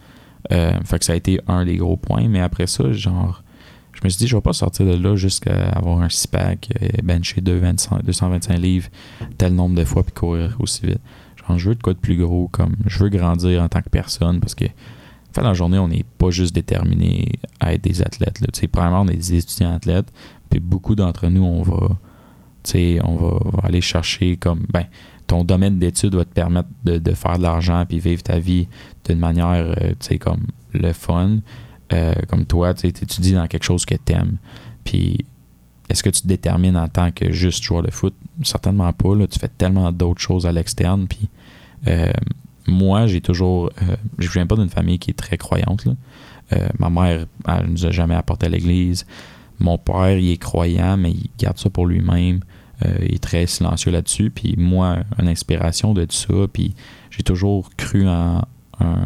Euh, fait que ça a été un des gros points. Mais après ça, genre, je me suis dit, je vais pas sortir de là jusqu'à avoir un six-pack, bencher 225 225 livres tel nombre de fois puis courir aussi vite. Genre, je veux de quoi de plus gros, comme je veux grandir en tant que personne parce que, fait, dans la journée, on n'est pas juste déterminé à être des athlètes. Là. Premièrement, on est des étudiants athlètes, beaucoup d'entre nous, on va, on va, aller chercher comme, ben, ton domaine d'études va te permettre de, faire de l'argent puis vivre ta vie d'une manière, euh, tu sais, comme le fun. Euh, comme toi, tu étudies dans quelque chose que tu aimes. Puis, est-ce que tu te détermines en tant que juste joueur de foot? Certainement pas. Là. Tu fais tellement d'autres choses à l'externe. Puis, euh, moi, j'ai toujours. Euh, je viens pas d'une famille qui est très croyante. là. Ma mère, elle nous a jamais apporté à l'église. Mon père, il est croyant, mais il garde ça pour lui-même. Euh, il est très silencieux là-dessus. Puis moi, une inspiration de tout ça. Puis j'ai toujours cru en un,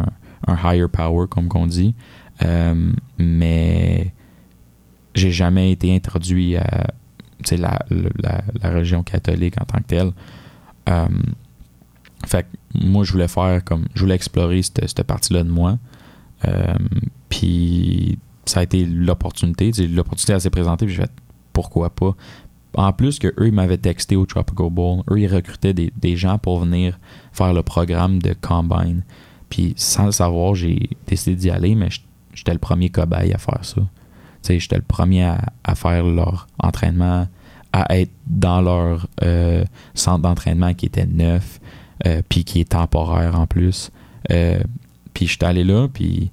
higher power, comme qu'on dit. Euh, mais j'ai jamais été introduit à la, religion catholique en tant que telle. Euh, fait que moi, je voulais faire comme. Je voulais explorer cette, cette partie-là de moi. Puis ça a été l'opportunité. L'opportunité s'est présentée, puis j'ai fait pourquoi pas? En plus que eux, ils m'avaient texté au Tropical Bowl. Eux, ils recrutaient des, gens pour venir faire le programme de Combine. Puis sans le savoir, j'ai décidé d'y aller, mais j'étais le premier cobaye à faire ça. J'étais le premier à, à faire leur entraînement, à être dans leur euh, centre d'entraînement qui était neuf, euh, puis qui est temporaire en plus. Euh, puis j'étais allé là, puis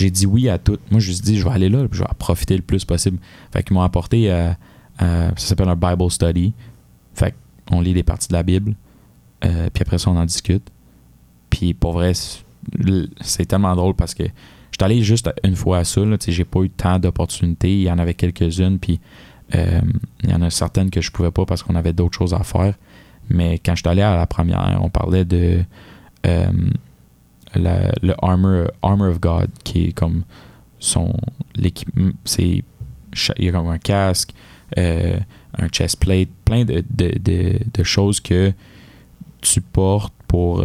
j'ai dit oui à tout. Moi, je me suis dit, je vais aller là, je vais en profiter le plus possible. Fait qu'ils m'ont apporté, à- à- ça s'appelle un Bible Study. Fait qu'on lit des parties de la Bible, euh, puis après ça, on en discute. Puis pour vrai, c'est- tellement drôle parce que j'étais suis allé juste une fois à ça. J'ai pas eu tant d'opportunités. Il y en avait quelques-unes, puis euh, il y en a certaines que je pouvais pas parce qu'on avait d'autres choses à faire. Mais quand je suis allé à la première, on parlait de euh, le Armor, Armor of God, qui est comme son l'équipement. Il y a comme un casque, euh, un chest plate, plein de, de, de, choses que tu portes pour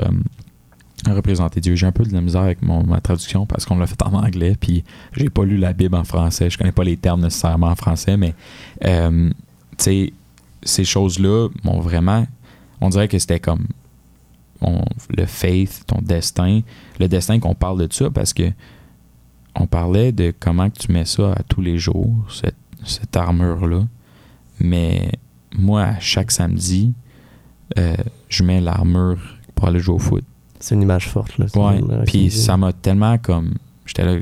représenter Dieu. J'ai un peu de la misère avec mon, ma traduction parce qu'on l'a fait en anglais, puis j'ai pas lu la Bible en français. Je connais pas les termes nécessairement en français, mais euh, tu sais, ces choses-là m'ont vraiment. On dirait que c'était comme le faith, ton destin. Le destin qu'on parle de ça parce que on parlait de comment tu mets ça à tous les jours, cette, cette armure-là. Mais moi, à chaque samedi, euh, je mets l'armure pour aller jouer au foot. C'est une image forte. Là, ouais. Puis ça m'a tellement comme. J'étais là.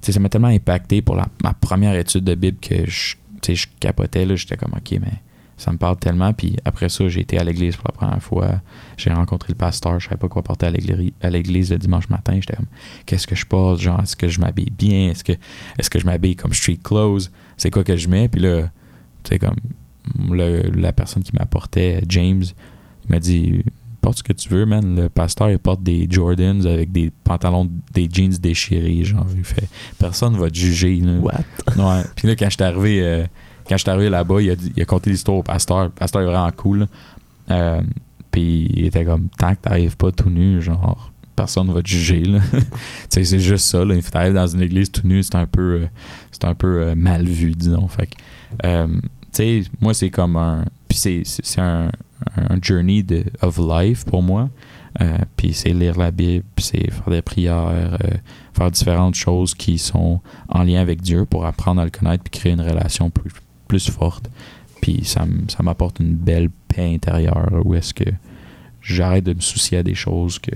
Ça m'a tellement impacté pour la, ma première étude de Bible que je, je capotais. J'étais comme, OK, mais ça me parle tellement. Puis après ça, j'ai été à l'église pour la première fois. J'ai rencontré le pasteur. Je savais pas quoi porter à l'église le dimanche matin. J'étais comme, qu'est-ce que je porte? Genre, est-ce que je m'habille bien? Est-ce que, est que je m'habille comme street clothes? C'est quoi que je mets? Puis là, tu sais, comme la personne qui m'apportait, James, il m'a dit porte ce que tu veux, man. Le pasteur, il porte des Jordans avec des pantalons, des jeans déchirés. Genre, il fait, personne va te juger. Là. What? Ouais. Puis là, quand je suis arrivé, euh, quand je arrivé là-bas, il a, il a conté l'histoire au pasteur. Le pasteur est vraiment cool. Euh, puis il était comme, tant que t'arrives pas tout nu, genre, personne va te juger. C'est juste ça. Là. T'arrives dans une église tout nu, c'est un peu, euh, c'est un peu mal vu, disons. Fait que, moi, c'est comme un. Puis c'est un, journey de, of life pour moi. Euh, puis c'est lire la Bible, puis c'est faire des prières, euh, faire différentes choses qui sont en lien avec Dieu pour apprendre à le connaître puis créer une relation plus, plus forte. Puis ça, ça m'apporte une belle paix intérieure où est-ce que j'arrête de me soucier à des choses que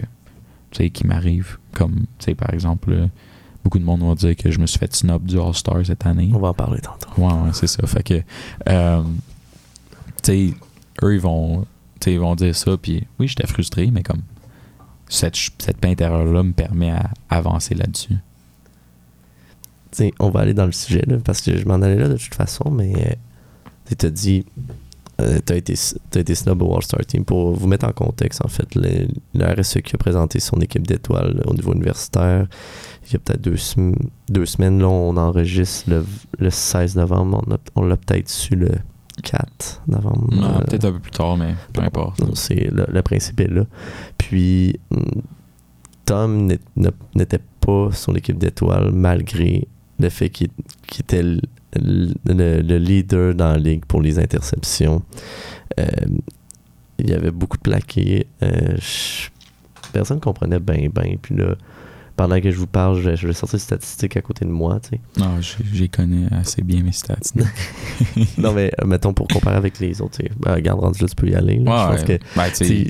qui m'arrivent. Comme par exemple, beaucoup de monde vont dire que je me suis fait snob du All-Star cette année. On va en parler tantôt. Ouais, ouais c'est ça. Fait que, euh, tu sais, eux, ils vont, ils vont dire ça, puis oui, j'étais frustré, mais comme cette, cette paix intérieure-là me permet à avancer là-dessus. On va aller dans le sujet, là, parce que je m'en allais là de toute façon, mais euh, tu as dit, euh, tu as été, as été snob au All-Star Team. Pour vous mettre en contexte, en fait, le, RSE qui a présenté son équipe d'étoiles au niveau universitaire, il y a peut-être deux, deux, semaines, là, on enregistre le, le 16 novembre, on l'a peut-être su le 4 novembre. Non, peut-être un peu plus tard, mais peu importe. C'est le, principe est là. Puis mm, Tom n'était pas sur l'équipe d'étoiles malgré le fait qu'il était le, leader dans la ligue pour les interceptions. Euh, il y avait beaucoup de plaqués. Euh, personne ne comprenait bien, bien. Puis là, pendant que je vous parle, je, vais sortir des statistiques à côté de moi, tu sais. Non, j'y connais assez bien mes stats. non, mais euh, mettons pour comparer avec les autres, tu sais. Ben, regarde, rendu là, tu peux y aller. Là. je pense que, ben,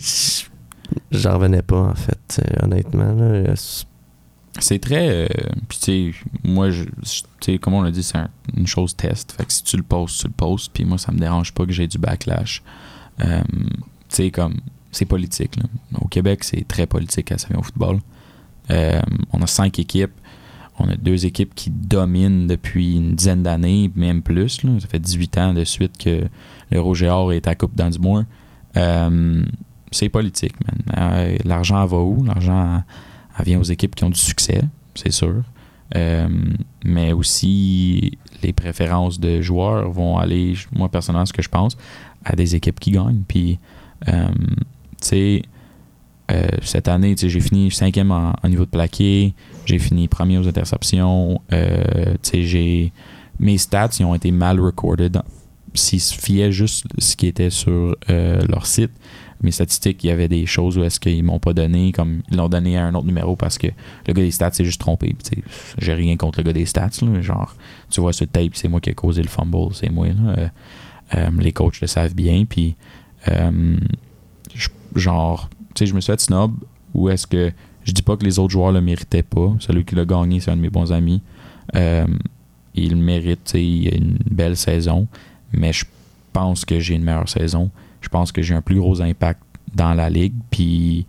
j'en revenais pas, en fait, honnêtement. Là. C'est très. Euh, puis, tu sais, moi, tu sais, comme on l'a dit, c'est une chose test. Fait que si tu le postes, tu le postes. Puis moi, ça me dérange pas que j'ai du backlash. Euh, tu sais, comme. C'est politique. Là. Au Québec, c'est très politique à ça vient au football. Euh, on a cinq équipes. On a deux équipes qui dominent depuis une dizaine d'années, même plus. Ça fait 18 ans de suite que le Roger Or est à Coupe dans c'est politique, euh, L'argent va où? L'argent vient aux équipes qui ont du succès, c'est sûr. mais aussi, les préférences de joueurs vont aller, moi personnellement, ce que je pense, à des équipes qui gagnent. Puis, tu sais, euh, cette année, j'ai fini cinquième en, niveau de plaqué. J'ai fini premier aux interceptions. Euh, j'ai mes stats ont été mal recorded. S'ils se fiaient juste ce qui était sur euh, leur site, mes statistiques, il y avait des choses où est-ce qu'ils m'ont pas donné, comme ils l'ont donné à un autre numéro parce que le gars des stats s'est juste trompé. J'ai rien contre le gars des stats. genre, tu vois ce tape, c'est moi qui ai causé le fumble, c'est moi. les coachs le savent bien. Puis, genre, je me suis fait snob ou est-ce que je dis pas que les autres joueurs le méritaient pas. Celui qui l'a gagné, c'est un de mes bons amis. Euh, il mérite, une belle saison, mais je pense que j'ai une meilleure saison. Je pense que j'ai un plus gros impact dans la ligue. Puis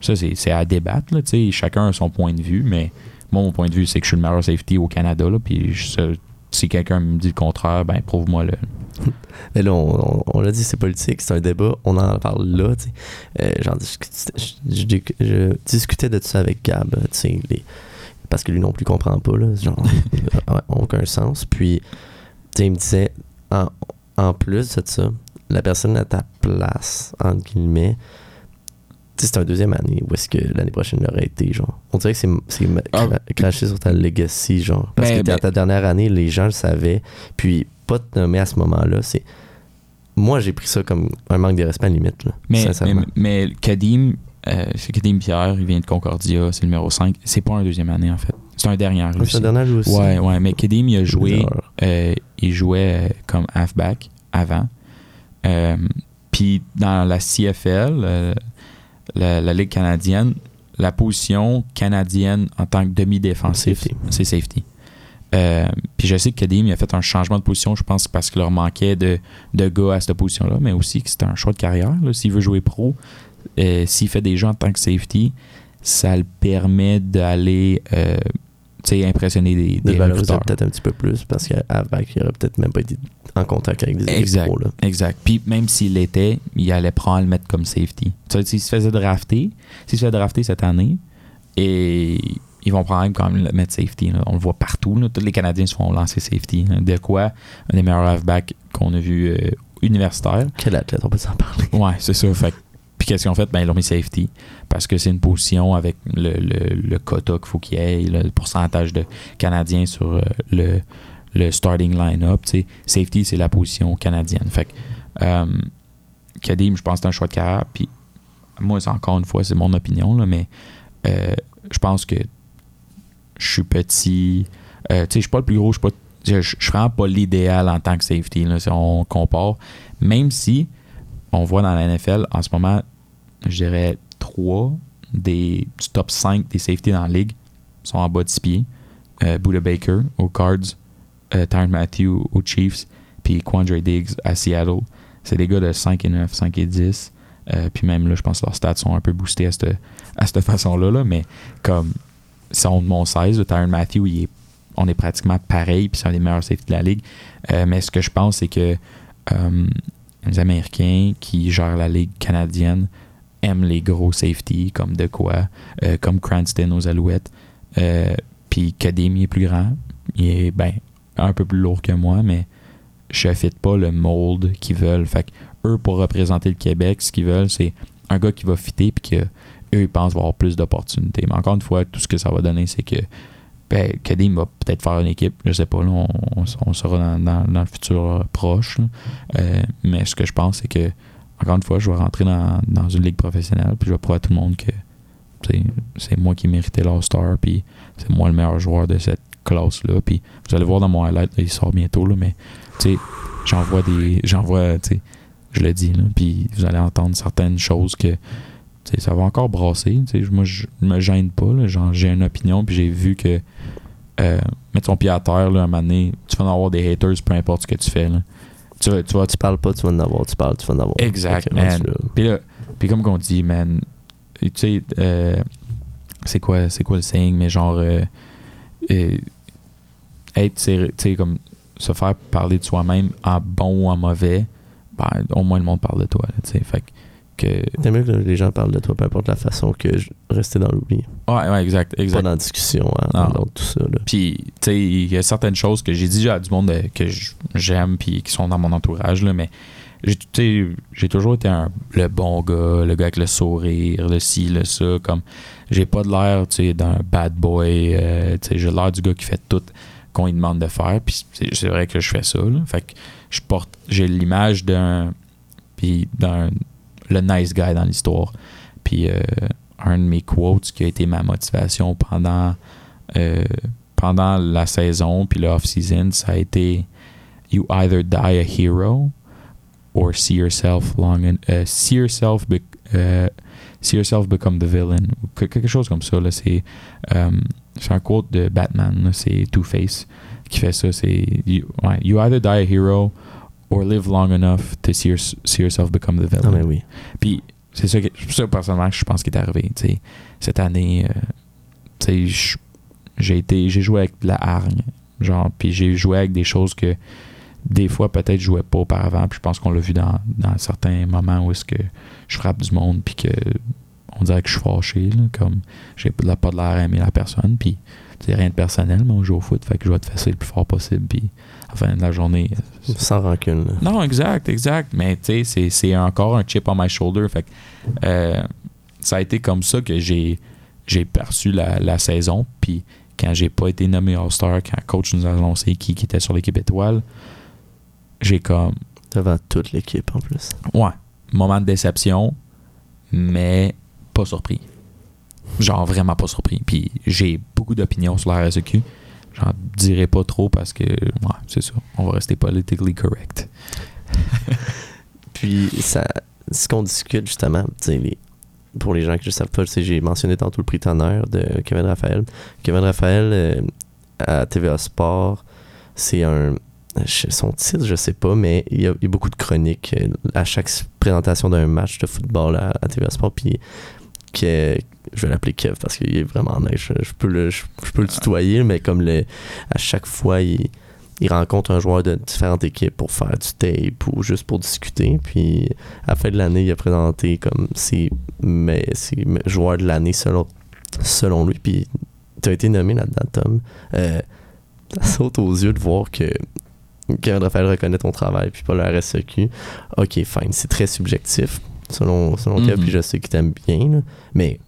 ça, c'est à débattre. Là, chacun a son point de vue, mais moi, mon point de vue, c'est que je suis le meilleur safety au Canada. Là, puis je- si quelqu'un me dit le contraire, ben prouve-moi le. Mais là, on, on- on l'a dit, c'est politique, c'est un débat, on en parle là. Euh, je, je- je discutais de ça avec Gab, les- parce que lui non plus comprend pas, là, genre, ouais, aucun sens. Puis, il me disait, en, en plus de ça, la personne à ta place, entre guillemets, c'est un deuxième année où est-ce que l'année prochaine l'aurait été, genre. On dirait que c'est, Ah. cra- craché sur ta legacy, genre. Parce Ben, que dans ben- ta dernière année, les gens le savaient, puis pas te nommer à ce moment-là, c'est... Moi, j'ai pris ça comme un manque de respect à la limite, là, Mais, sincèrement. mais, mais Kadim, euh, c'est Kadim Pierre, il vient de Concordia, c'est le numéro 5. C'est pas un deuxième année, en fait. C'est un dernier. Oui, c'est un dernier aussi. Ouais, ouais, mais Kadim, il a joué, euh, il jouait euh, comme halfback avant. Euh, Puis dans la CFL, euh, la, la Ligue canadienne, la position canadienne en tant que demi-défensif, c'est safety. Euh, puis je sais que Kadim a fait un changement de position, je pense parce qu'il leur manquait de, de gars à cette position-là, mais aussi que c'était un choix de carrière. S'il veut jouer pro, euh, s'il fait des jeux en tant que safety, ça le permet d'aller euh, impressionner des, De des valoriser recruteurs. peut-être un petit peu plus, parce qu'avec, il aurait peut-être même pas été en contact avec des Exact. pro, là. Exact. Puis même s'il l'était, il allait prendre le mettre comme safety. Tu sais, s'il se faisait drafter, s'il se fait drafter cette année, et ils vont prendre quand même le mettre safety. là. On le voit partout. là. Tous les Canadiens se font lancer safety. là. De quoi? Un des meilleurs halfbacks qu'on a vu euh, universitaire. Quel athlète, on peut s'en parler? Ouais, c'est ça. Fait puis qu'est-ce qu'ils ont fait? Ben, ils l'ont mis safety. Parce que c'est une position avec le, le, le quota qu'il faut qu'il y ait, le pourcentage de Canadiens sur euh, le, le starting line-up. Safety, c'est la position canadienne. Fait que euh, Kadim, je pense que c'est un choix de carrière. Puis moi, encore une fois, c'est mon opinion, là, mais euh, je pense que je suis petit. Euh, tu sais, je suis pas le plus gros, je suis pas. Vraiment pas l'idéal en tant que safety, là, si on compare. Même si on voit dans la NFL en ce moment, je dirais 3 des, top 5 des safeties dans la ligue sont en bas de 6 pieds. Euh, Buda Baker aux Cards, euh, Tyron Matthew aux Chiefs, puis Quandre Diggs à Seattle. C'est des gars de 5 et 9, 5 et 10. Euh, puis même là, je pense que leurs stats sont un peu boostés à cette, à cette façon-là. Là, mais comme sont de mon 16, Tyron Matthew, on est pratiquement pareil, puis c'est un des meilleurs safeties de la ligue. Euh, mais ce que je pense, c'est que euh, les Américains qui gèrent la ligue canadienne aiment les gros safeties comme de quoi, comme Cranston aux Alouettes. Puis Kadim, il est plus grand. Il est ben, un peu plus lourd que moi, mais je fit pas le mold qu'ils veulent. Fait que eux, pour représenter le Québec, ce qu'ils veulent, c'est un gars qui va fitter puis que eux, ils pensent avoir plus d'opportunités. Mais encore une fois, tout ce que ça va donner, c'est que ben, Kadim va peut-être faire une équipe, je sais pas, on, sera dans, le futur proche. Euh, mais ce que je pense, c'est que, encore une fois, je vais rentrer dans, une ligue professionnelle, puis je vais prouver à tout le monde que c'est moi qui méritais l'All-Star, puis c'est moi le meilleur joueur de cette classe-là. Puis vous allez voir dans mon highlight, là, il sort bientôt, là, mais tu sais, j'envoie des. J'envoie, tu sais, je le dis, là, puis vous allez entendre certaines choses que tu sais, ça va encore brasser. tu sais, Moi, je me gêne pas. là, j'ai une opinion, puis j'ai vu que euh, mettre ton pied à terre, là, un moment donné, tu vas en avoir des haters, peu importe ce que tu fais. Là. Tu, tu vas Tu parles pas, tu vas en avoir. Tu parles, tu vas en avoir. Exact, man. là. Puis là, puis comme qu'on dit, man, tu sais, euh, c'est quoi, c'est quoi le saying, mais genre, euh, euh, être, c'est- tu sais, comme se faire parler de soi-même en bon ou en mauvais, ben, au moins le monde parle de toi, là, tu sais. Fait que, mieux que les gens parlent de toi, peu importe la façon que je rester dans l'oubli. ouais, ouais, exact, Pas exact. dans la discussion, hein, dans tout ça. Là. Puis, tu sais, il y a certaines choses que j'ai dit à du monde euh, que j'aime puis qui sont dans mon entourage, là, mais j'ai toujours été un, le bon gars, le gars avec le sourire, le ci, le ça. Comme, j'ai pas de l'air, tu sais, d'un bad boy. euh, tu sais, j'ai l'air du gars qui fait tout qu'on lui demande de faire. Puis c'est vrai que je fais ça, là. Fait que je porte, j'ai l'image d'un, puis d'un, le nice guy dans l'histoire. Puis euh, un de mes quotes qui a été ma motivation pendant euh, pendant la saison puis le off-season, ça a été You either die a hero or see yourself long in- euh, see yourself see yourself become the villain quelque chose comme ça là c'est c'est un quote de Batman c'est Two Face qui fait ça c'est you, ouais, you either die a hero or live long enough to see, your- see yourself become the villain Non, mais oui. puis c'est ça, que, ça personnellement que je pense qui est arrivé. Cette année, euh, j'ai été j'ai joué avec de la hargne. Genre, puis j'ai joué avec des choses que des fois peut-être je jouais pas auparavant. Puis je pense qu'on l'a vu dans, dans certains moments où est-ce que je frappe du monde puis que on dirait que je suis fâché, là, comme j'ai pas de l'air à aimer la personne. Puis c'est rien de personnel, mais on joue au foot, fait que je vais te fesser le plus fort possible. Puis à la fin de la journée. Sans rancune. là. Non, exact, exact. Mais tu sais, c'est- encore un chip on my shoulder. Fait que euh, ça a été comme ça que j'ai j'ai perçu la, la saison. Puis quand j'ai pas été nommé All-Star, quand le coach nous a annoncé qui, qui était sur l'équipe étoile, j'ai comme Devant toute l'équipe en plus. Ouais, moment de déception, mais pas surpris. Genre vraiment pas surpris. Puis j'ai beaucoup d'opinions sur la RSEQ. J'en dirai pas trop parce que, ouais, c'est ça. On va rester politically correct. Puis, ça, ce qu'on discute justement, pour les gens qui ne savent pas, j'ai mentionné tantôt le prix Tonnerre de Kevin Raphaël. Kevin Raphaël, euh, à TVA Sport, c'est un. Son titre, je sais pas, mais il y a, beaucoup de chroniques euh, à chaque présentation d'un match de football à, à TVA Sport. Puis, que, je vais l'appeler Kev parce qu'il est vraiment nice. Je, peux le, je, peux le tutoyer, mais comme à chaque fois, il, il rencontre un joueur de différentes équipes pour faire du tape ou juste pour discuter. Puis à la fin de l'année, il a présenté comme ses, mais, ses joueurs de l'année selon, selon lui. Puis tu as été nommé là-dedans, Tom. Euh, ça saute aux yeux de voir que Kevin Raphaël reconnaît ton travail, puis pas le RSEQ. Ok, fine, c'est très subjectif selon, selon Mhm. puis je sais qu'il t'aime bien, là. mais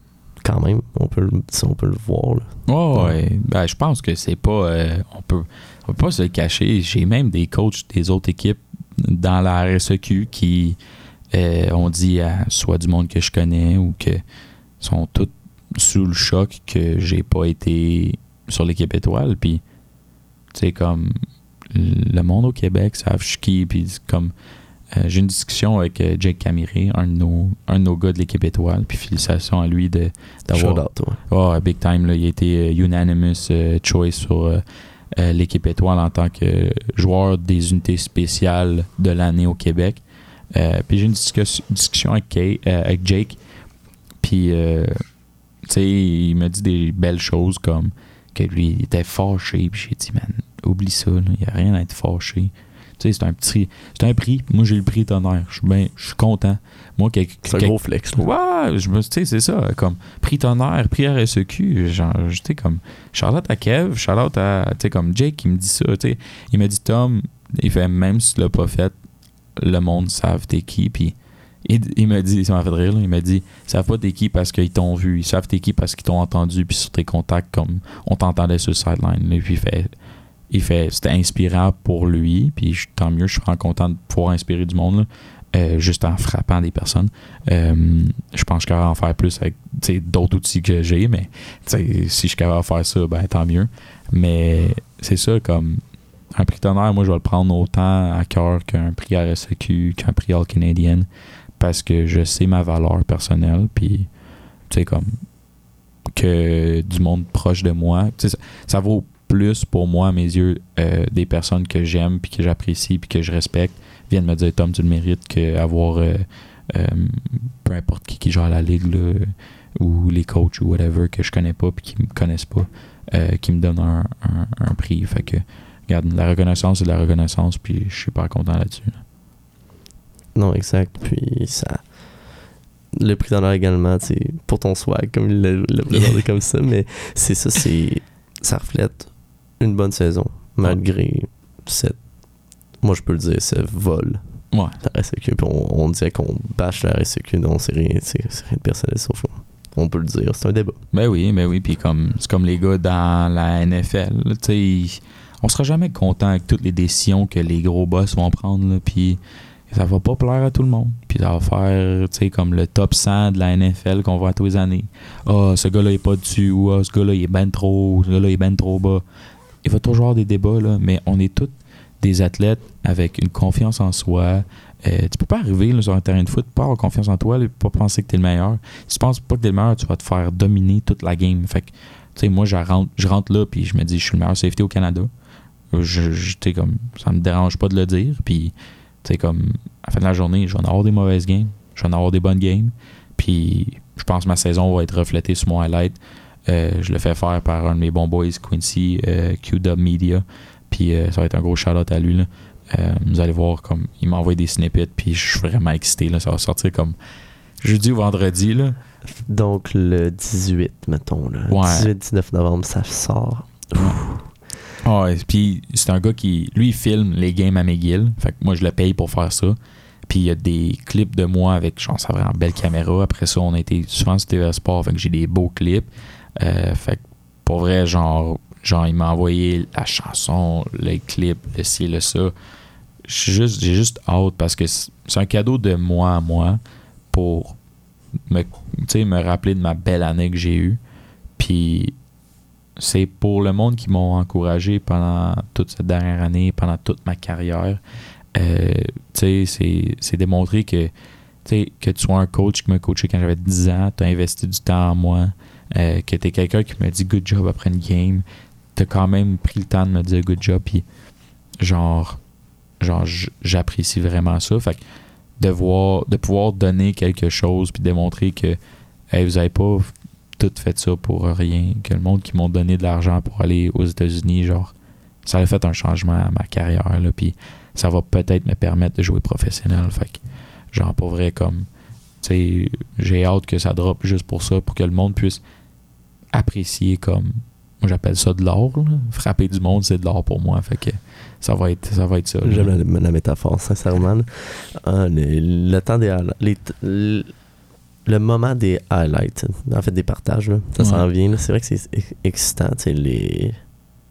quand même, on peut, le- on peut le voir. là. Ouais, ouais. Ben, je pense que c'est pas. euh, on peut on peut pas se le cacher. J'ai même des coachs des autres équipes dans la RSEQ qui euh, ont dit à soit du monde que je connais ou que sont tous sous le choc que j'ai pas été sur l'équipe étoile. Puis, tu sais, comme le monde au Québec savent je qui. Puis, c'est comme. Euh, j'ai une discussion avec euh, Jake Camiré, un de nos, un de nos gars de l'équipe étoile. Puis félicitations à lui de, d'avoir Shout. Oh, big time. Là. Il a été euh, unanimous choice sur l'équipe étoile en tant que joueur des unités spéciales de l'année au Québec. Puis j'ai une discus- discussion avec, Kay- avec Jake. Puis, tu sais, il m'a dit des belles choses comme que lui, il était fâché. Puis j'ai dit, man, oublie ça. Il n'y a rien à être fâché. C'est un petit. C'est un prix. Moi, j'ai le prix tonnerre. Je suis ben, je suis content. Moi, quel- C'est un gros flex. là. Ouais, je me tu sais, c'est ça. Comme prix tonnerre, prix RSEQ. Genre, comme Charlotte à Kev, Charlotte à. Tu sais, comme Jake, il me dit ça. Il m'a dit, Tom, il fait même si tu l'as pas fait, le monde savent t'es qui. Puis il, il m'a dit, ça m'a fait rire, là, il m'a dit, ils savent pas t'es qui parce qu'ils t'ont vu. Ils savent t'es qui parce qu'ils t'ont entendu. Puis sur tes contacts, comme on t'entendait sur le sideline. là. Puis il fait. Il fait, c'était inspirant pour lui, puis je- tant mieux, je suis vraiment content de pouvoir inspirer du monde, euh, juste en frappant des personnes. Euh, je pense que je d'en faire plus avec d'autres outils que j'ai, mais si je suis capable de faire ça, ben tant mieux. Mais c'est ça, comme un prix tonnerre, moi je vais le prendre autant à cœur qu'un prix RSEQ, qu'un prix All Canadian, parce que je sais ma valeur personnelle, puis tu sais, comme que du monde proche de moi, ça vaut plus pour moi, à mes yeux, euh, des personnes que j'aime, puis que j'apprécie, puis que je respecte, viennent me dire Tom, tu le mérites, qu'avoir euh, euh, peu importe qui qui gère la ligue, là, ou les coachs ou whatever que je connais pas puis qui me connaissent pas, qui me donnent un, un- un prix. Fait que, regarde, la reconnaissance, c'est de la reconnaissance, puis je suis super content là-dessus. là. Non, exact. Puis ça. Le prix d'honneur également, c'est pour ton swag, comme il l'a l'a présenté comme ça, mais c'est ça, c'est. Ça reflète une bonne saison, malgré cette. Moi, je peux le dire, ce vol Ouais. la. Puis on, on disait qu'on bâche la RSEQ, non, c'est rien, c'est rien de personnel, sauf. On peut le dire, c'est un débat. Ben oui, ben oui, puis comme c'est comme les gars dans la NFL, tu sais, on sera jamais content avec toutes les décisions que les gros boss vont prendre, puis ça va pas plaire à tout le monde. Puis ça va faire, tu sais, comme le top 100 de la NFL qu'on voit tous les années. Ah, ce gars-là est pas dessus, ou ah, ce gars-là il est ben trop, ce gars-là il est ben trop bas. Il va toujours avoir des débats, là, mais on est tous des athlètes avec une confiance en soi. Euh, tu peux pas arriver sur un terrain de foot, pas avoir confiance en toi, pas penser que t'es le meilleur. Si tu penses pas que t'es le meilleur, tu vas te faire dominer toute la game. Fait que, tu sais, moi, je rentre, là, puis je me dis, je suis le meilleur safety au Canada. Je, je- tu ça me dérange pas de le dire. Puis, tu à la fin de la journée, je vais en avoir des mauvaises games, je vais en avoir des bonnes games. Puis, je pense que ma saison va être reflétée sur mon highlight. Euh, je le fais faire par un de mes bons boys, Quincy, euh, QW Media. Puis euh, ça va être un gros shout-out à lui. Là. Vous allez voir, comme il m'a envoyé des snippets, puis je suis vraiment excité. Là. Ça va sortir comme jeudi ou vendredi. Là. Donc le 18, mettons. Là. Ouais. 18-19 novembre, ça sort. Ah ouais, puis c'est un gars qui, lui, il filme les games à McGill. Fait que moi, je le paye pour faire ça. Puis il y a des clips de moi avec, genre, ça vraiment belle caméra. Après ça, on a été souvent sur TV Sport, fait que j'ai des beaux clips. Euh, fait que pour vrai, genre, genre il m'a envoyé la chanson, les clips, le ci, le ça. J'ai juste, juste hâte parce que c'est un cadeau de moi à moi pour me, me rappeler de ma belle année que j'ai eue. Puis c'est pour le monde qui m'ont encouragé pendant toute cette dernière année, pendant toute ma carrière. Euh, c'est- démontré que, que tu sois un coach qui m'a coaché quand j'avais 10 ans, tu as investi du temps en moi, euh, que tu es quelqu'un qui m'a dit good job après une game, tu as quand même pris le temps de me dire good job, puis genre, genre j'apprécie vraiment ça. Fait que de, voir, de pouvoir donner quelque chose, puis démontrer que vous avez pas tout fait ça pour rien, que le monde qui m'ont donné de l'argent pour aller aux États-Unis, genre, ça a fait un changement à ma carrière, là, puis ça va peut-être me permettre de jouer professionnel. Genre, pour vrai, comme, tu sais, j'ai hâte que ça drop juste pour ça, pour que le monde puisse apprécier comme, moi j'appelle ça de l'or, frapper du monde, c'est de l'or pour moi, fait que ça va être, ça va être ça. J'aime la, la métaphore, sincèrement. Ah, le, le temps des highlights- les le, le moment des highlights, en fait des partages, là, ça Ouais. s'en vient. C'est vrai que c'est ex- excitant. Les...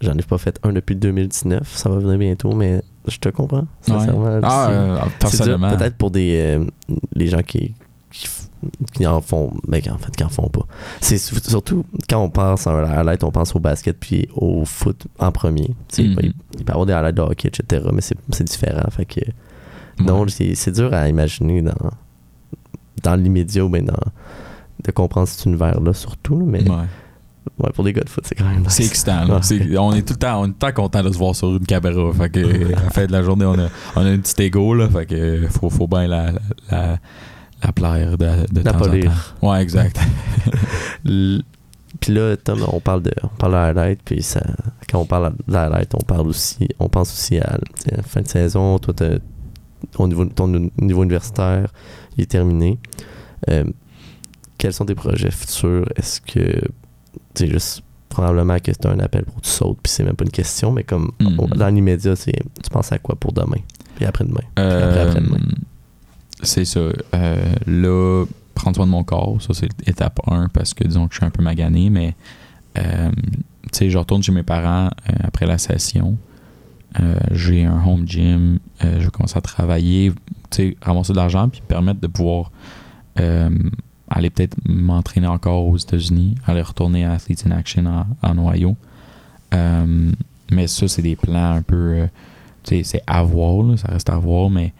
J'en ai pas fait un depuis 2019, ça va venir bientôt, mais je te comprends. Ouais. Sincèrement. Ah, euh, personnellement. Peut-être pour des euh, les gens qui, qui, en font, mais qui en fait qui en font pas. C'est surtout quand on pense à un highlight, on pense au basket puis au foot en premier. Sais, Mhm. il, il peut y avoir des highlights de hockey, etc. Mais c'est différent. Fait que Ouais. c'est c'est dur à imaginer dans, dans l'immédiat ou bien dans de comprendre cet univers-là surtout. Mais Ouais. ouais, pour les gars de foot, c'est quand même C'est excitant. là. Ouais. C'est- on est tout le temps, on est tout le temps content de se voir sur une caméra. Fait que, à la fin de la journée, on a, on a une petite ego. Là, fait que faut, faut bien la, la, la, la plaire de, de La temps en temps. Ouais, exact. Puis là, Tom, on parle de, on parle de highlight, puis ça, quand on parle de highlight, on parle aussi, on pense aussi à la fin de saison. Toi, t'as- au niveau, ton niveau universitaire, il est terminé. Euh, quels sont tes projets futurs? Est-ce que, tu sais, juste probablement que c'est un appel pour que tu sautes, puis c'est même pas une question, mais comme on- dans l'immédiat, c'est, tu penses à quoi pour demain, puis après-demain Euh, après, après-demain. C'est ça. Euh, là, prendre soin de mon corps, ça c'est étape 1 parce que disons que je suis un peu magané, mais euh, tu sais, je retourne chez mes parents euh, après la session. J'ai un home gym, je vais commencer à travailler, tu sais, ramasser de l'argent puis me permettre de pouvoir aller peut-être m'entraîner encore aux États-Unis, aller retourner à Athletes in Action en, en Ohio. Mais ça, c'est des plans un peu, tu sais, c'est à voir, là, ça reste à voir, mais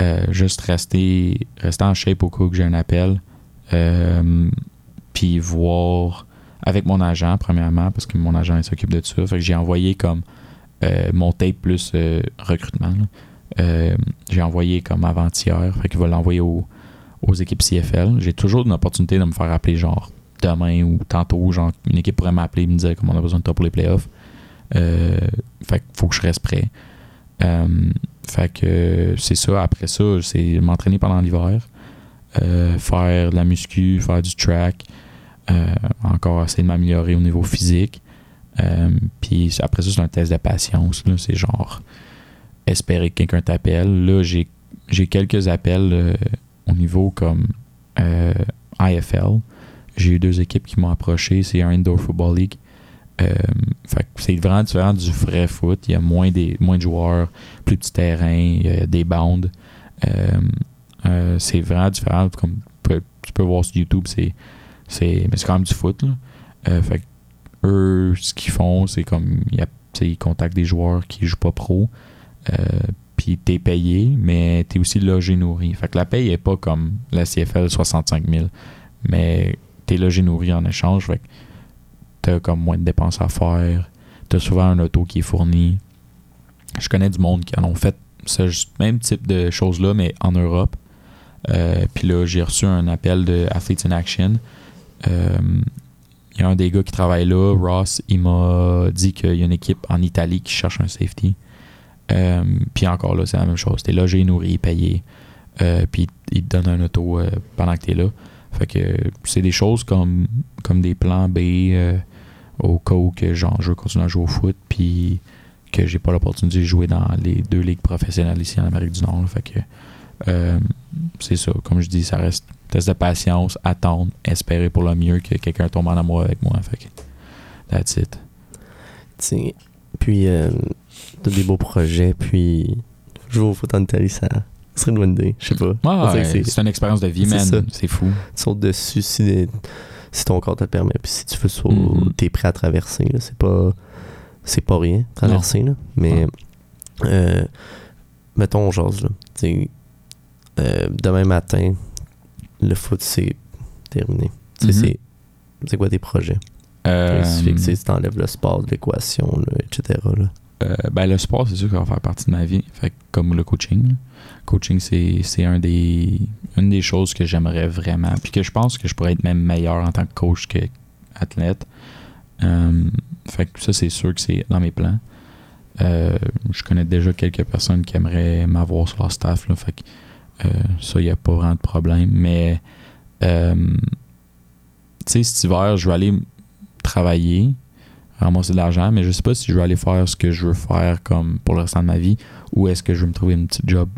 euh, juste rester, rester en shape au cas que j'ai un appel. Euh, puis voir avec mon agent, premièrement, parce que mon agent s'occupe de ça. Fait que j'ai envoyé comme euh, mon tape plus recrutement. j'ai envoyé comme avant-hier. Fait qu'il va l'envoyer aux, équipes CFL. J'ai toujours une opportunité de me faire appeler genre demain ou tantôt. Genre, une équipe pourrait m'appeler et me dire comment on a besoin de toi pour les playoffs. Fait qu'il faut que je reste prêt. Fait que c'est ça. Après ça, c'est m'entraîner pendant l'hiver. euh, faire de la muscu, faire du track. euh, encore essayer de m'améliorer au niveau physique. Euh, puis après ça, c'est un test de patience. C'est genre espérer que quelqu'un t'appelle. Là, j'ai, quelques appels au niveau comme IFL. J'ai eu deux équipes qui m'ont approché. C'est un Indoor Football League. Euh, c'est vraiment différent du vrai foot. Il y a moins, des, moins de joueurs, plus petit terrain, il y a des bandes. Euh, euh, c'est vraiment différent. Comme tu peux, voir sur YouTube, c'est, mais c'est quand même du foot. Là. Eux, ce qu'ils font, c'est comme ils contactent des joueurs qui jouent pas pro. Euh, puis t'es payé, mais t'es aussi logé nourri. Fait que la paye est pas comme la CFL 65 000, mais t'es logé nourri en échange. T'as comme moins de dépenses à faire. T'as souvent un auto qui est fourni. Je connais du monde qui en ont fait ce même type de choses-là, mais en Europe. Euh, puis là, j'ai reçu un appel de Athletes in Action. Euh, il y a un des gars qui travaille là, Ross, il m'a dit qu'il y a une équipe en Italie qui cherche un safety. Euh, puis encore là, c'est la même chose. T'es logé, nourri, payé. Euh, puis il te donne un auto euh, pendant que t'es là. Fait que c'est des choses comme, comme des plans B euh, au cas où que genre, je veux continuer à jouer au foot. Puis que j'ai pas l'opportunité de jouer dans les deux ligues professionnelles ici en Amérique du Nord. là. Fait que euh, c'est ça. Comme je dis, ça reste test de patience, attendre, espérer pour le mieux que quelqu'un tombe en amour avec moi. Fait que that's it. T'sais, Puis, euh, t'as des beaux projets, puis jouer au foot en Italie, ça serait une bonne idée. Je sais pas. Ouais, c'est- une expérience de vie, man. C'est fou. tu sautes dessus si, si ton corps te le permet. Puis si tu veux sauter, Mhm. t'es prêt à traverser. C'est pas c'est pas rien, traverser. Là. Mais euh, mettons, jase, là. Euh, demain matin, le foot, c'est terminé. Mhm. c'est- C'est quoi tes projets? Euh, tu t'enlèves le sport de l'équation, etc. là. Euh, ben, le sport, c'est sûr qu'il va faire partie de ma vie. Fait comme le coaching. Coaching, c'est un des, une des choses que j'aimerais vraiment. Puis que je pense que je pourrais être même meilleur en tant que coach qu'athlète. Euh, fait que ça, c'est sûr que c'est dans mes plans. Euh, je connais déjà quelques personnes qui aimeraient m'avoir sur leur staff. Fait que ça, il n'y a pas vraiment de problème. Mais, tu sais, cet hiver, je vais aller travailler ramasser de l'argent, mais je sais pas si je vais aller faire ce que je veux faire comme pour le restant de ma vie ou est-ce que je veux me trouver une petite job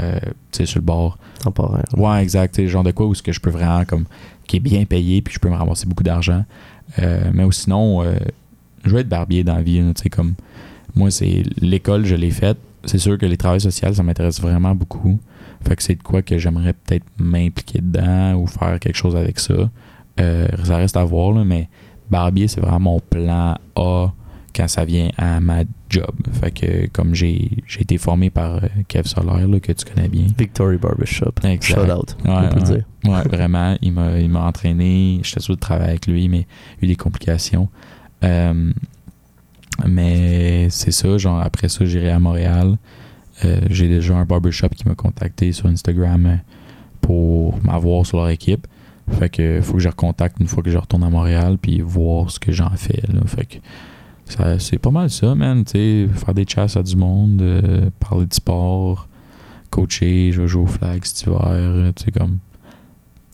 euh, tu sais, sur le bord. Temporaire. Ouais, exact. Genre de quoi où est-ce que je peux vraiment comme qui est bien payé puis je peux me ramasser beaucoup d'argent. Euh, mais sinon, euh, je veux être barbier dans la vie. sais, comme moi, c'est l'école, je l'ai faite. C'est sûr que les travails sociaux, ça m'intéresse vraiment beaucoup. Fait que c'est de quoi que j'aimerais peut-être m'impliquer dedans ou faire quelque chose avec ça. Euh, ça reste à voir, là, mais barbier, c'est vraiment mon plan A quand ça vient à ma job. Fait que comme j'ai j'ai été formé par euh, Kev Solaire, là, que tu connais bien. Victory Barbershop. Exact. Shout out. Ouais, on peut ouais. dire. Ouais, vraiment. Il m'a, il m'a entraîné. J'étais sûr de travailler avec lui, mais il y a eu des complications. Euh, mais c'est ça. Genre, après ça, j'irai à Montréal. Euh, j'ai déjà un barbershop qui m'a contacté sur Instagram pour m'avoir sur leur équipe. Fait que faut que je recontacte une fois que je retourne à Montréal puis voir ce que j'en fais. Là. Fait que ça, c'est pas mal ça, man. tu sais, faire des chasses à du monde, euh, parler de sport, coacher, je vais jouer au flag cet hiver. euh, Tu sais, comme.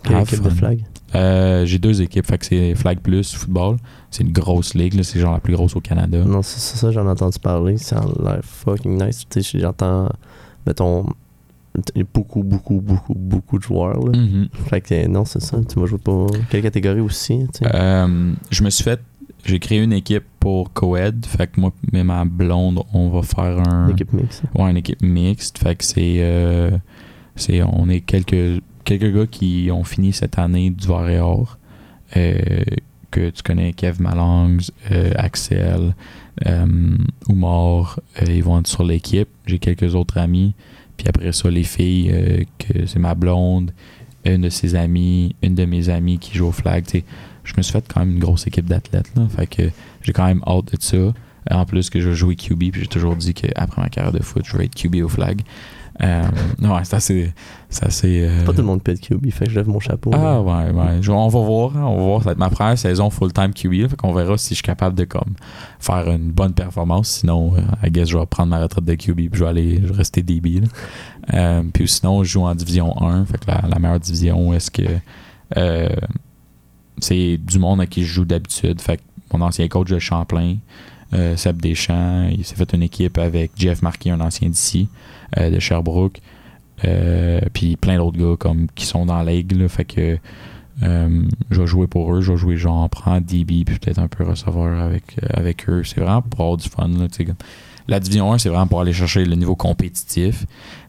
Quelle équipe de flag? Euh, j'ai deux équipes, fait que c'est Flag Plus Football. C'est une grosse ligue, là, c'est genre la plus grosse au Canada. Non, c'est ça, j'en ai entendu parler. Ça a l'air fucking nice. J'entends, mettons, beaucoup, beaucoup, beaucoup, beaucoup de joueurs. Là. Mhm. Fait que euh, non, c'est ça. Tu vas jouer pour quelle catégorie aussi? Euh, je me suis fait. J'ai créé une équipe pour Coed. Fait que moi et ma blonde, on va faire un. Équipe mixte. Ouais, une équipe mixte. Fait que c'est. euh, c'est on est quelques, quelques gars qui ont fini cette année du et Or. euh, que tu connais Kev Malangs, Axel, Oumar. ils vont être sur l'équipe. J'ai quelques autres amis. Puis après ça, les filles, euh, que c'est ma blonde, une de ses amies, une de mes amies qui joue au flag. Je me suis fait quand même une grosse équipe d'athlètes. Fait que j'ai quand même hâte de ça. En plus que je veux jouer QB, puis j'ai toujours dit qu'après ma carrière de foot, je veux être QB au flag. Euh, ouais, c'est assez. C'est assez euh, Pas tout le monde peut être QB, fait que je lève mon chapeau. ah ouais, ouais. Je- on va voir. hein, on va voir. Ça va être ma première saison full-time QB. fait qu'on verra si je suis capable de comme faire une bonne performance. Sinon, euh, I guess je vais prendre ma retraite de QB puis je vais aller je vais rester DB. Euh, puis sinon, je joue en division 1. Fait que la, la meilleure division, est-ce que euh, c'est du monde à qui je joue d'habitude. Fait que mon ancien coach de Champlain, euh, Seb Deschamps, il s'est fait une équipe avec Jeff Marquis, un ancien d'ici, euh, de Sherbrooke. Euh, puis plein d'autres gars comme qui sont dans la ligue. là. fait que je vais jouer pour eux. Je vais jouer genre prendre DB puis peut-être un peu receveur avec, avec eux. C'est vraiment pour avoir du fun. Là, la division 1, c'est vraiment pour aller chercher le niveau compétitif.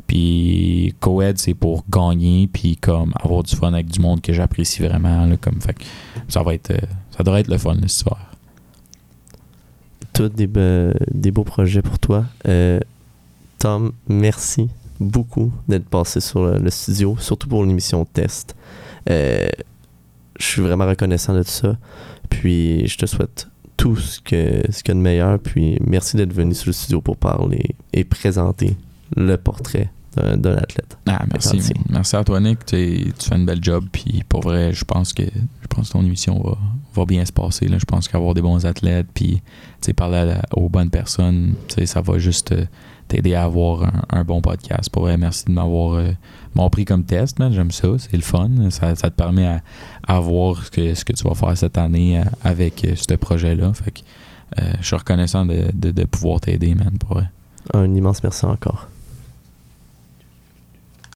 Puis Coed, c'est pour gagner puis comme avoir du fun avec du monde que j'apprécie vraiment. Là, comme, fait ça va être ça devrait être le fun hiver. Tous des, be- des beaux projets pour toi. Euh, Tom, merci beaucoup d'être passé sur le, le studio, surtout pour l'émission test. Euh, je suis vraiment reconnaissant de tout ça. Puis je te souhaite tout ce ce qu'il y a de meilleur. Puis merci d'être venu sur le studio pour parler et présenter le portrait d'un athlète. Ah, merci. Merci à toi, Nick. Tu fais une belle job. Puis pour vrai, je pense que je pense que ton émission va, va bien se passer. Là. Je pense qu'avoir des bons athlètes, puis parler à la- aux bonnes personnes, ça va juste euh, t'aider à avoir un, un bon podcast. Pour vrai, merci de m'avoir euh, pris comme test, man. J'aime ça, c'est le fun. Ça, ça te permet à, à voir ce que, ce que tu vas faire cette année euh, avec euh, ce projet-là. Fait que je suis reconnaissant de, de, de pouvoir t'aider, man, pour vrai. Un immense merci encore.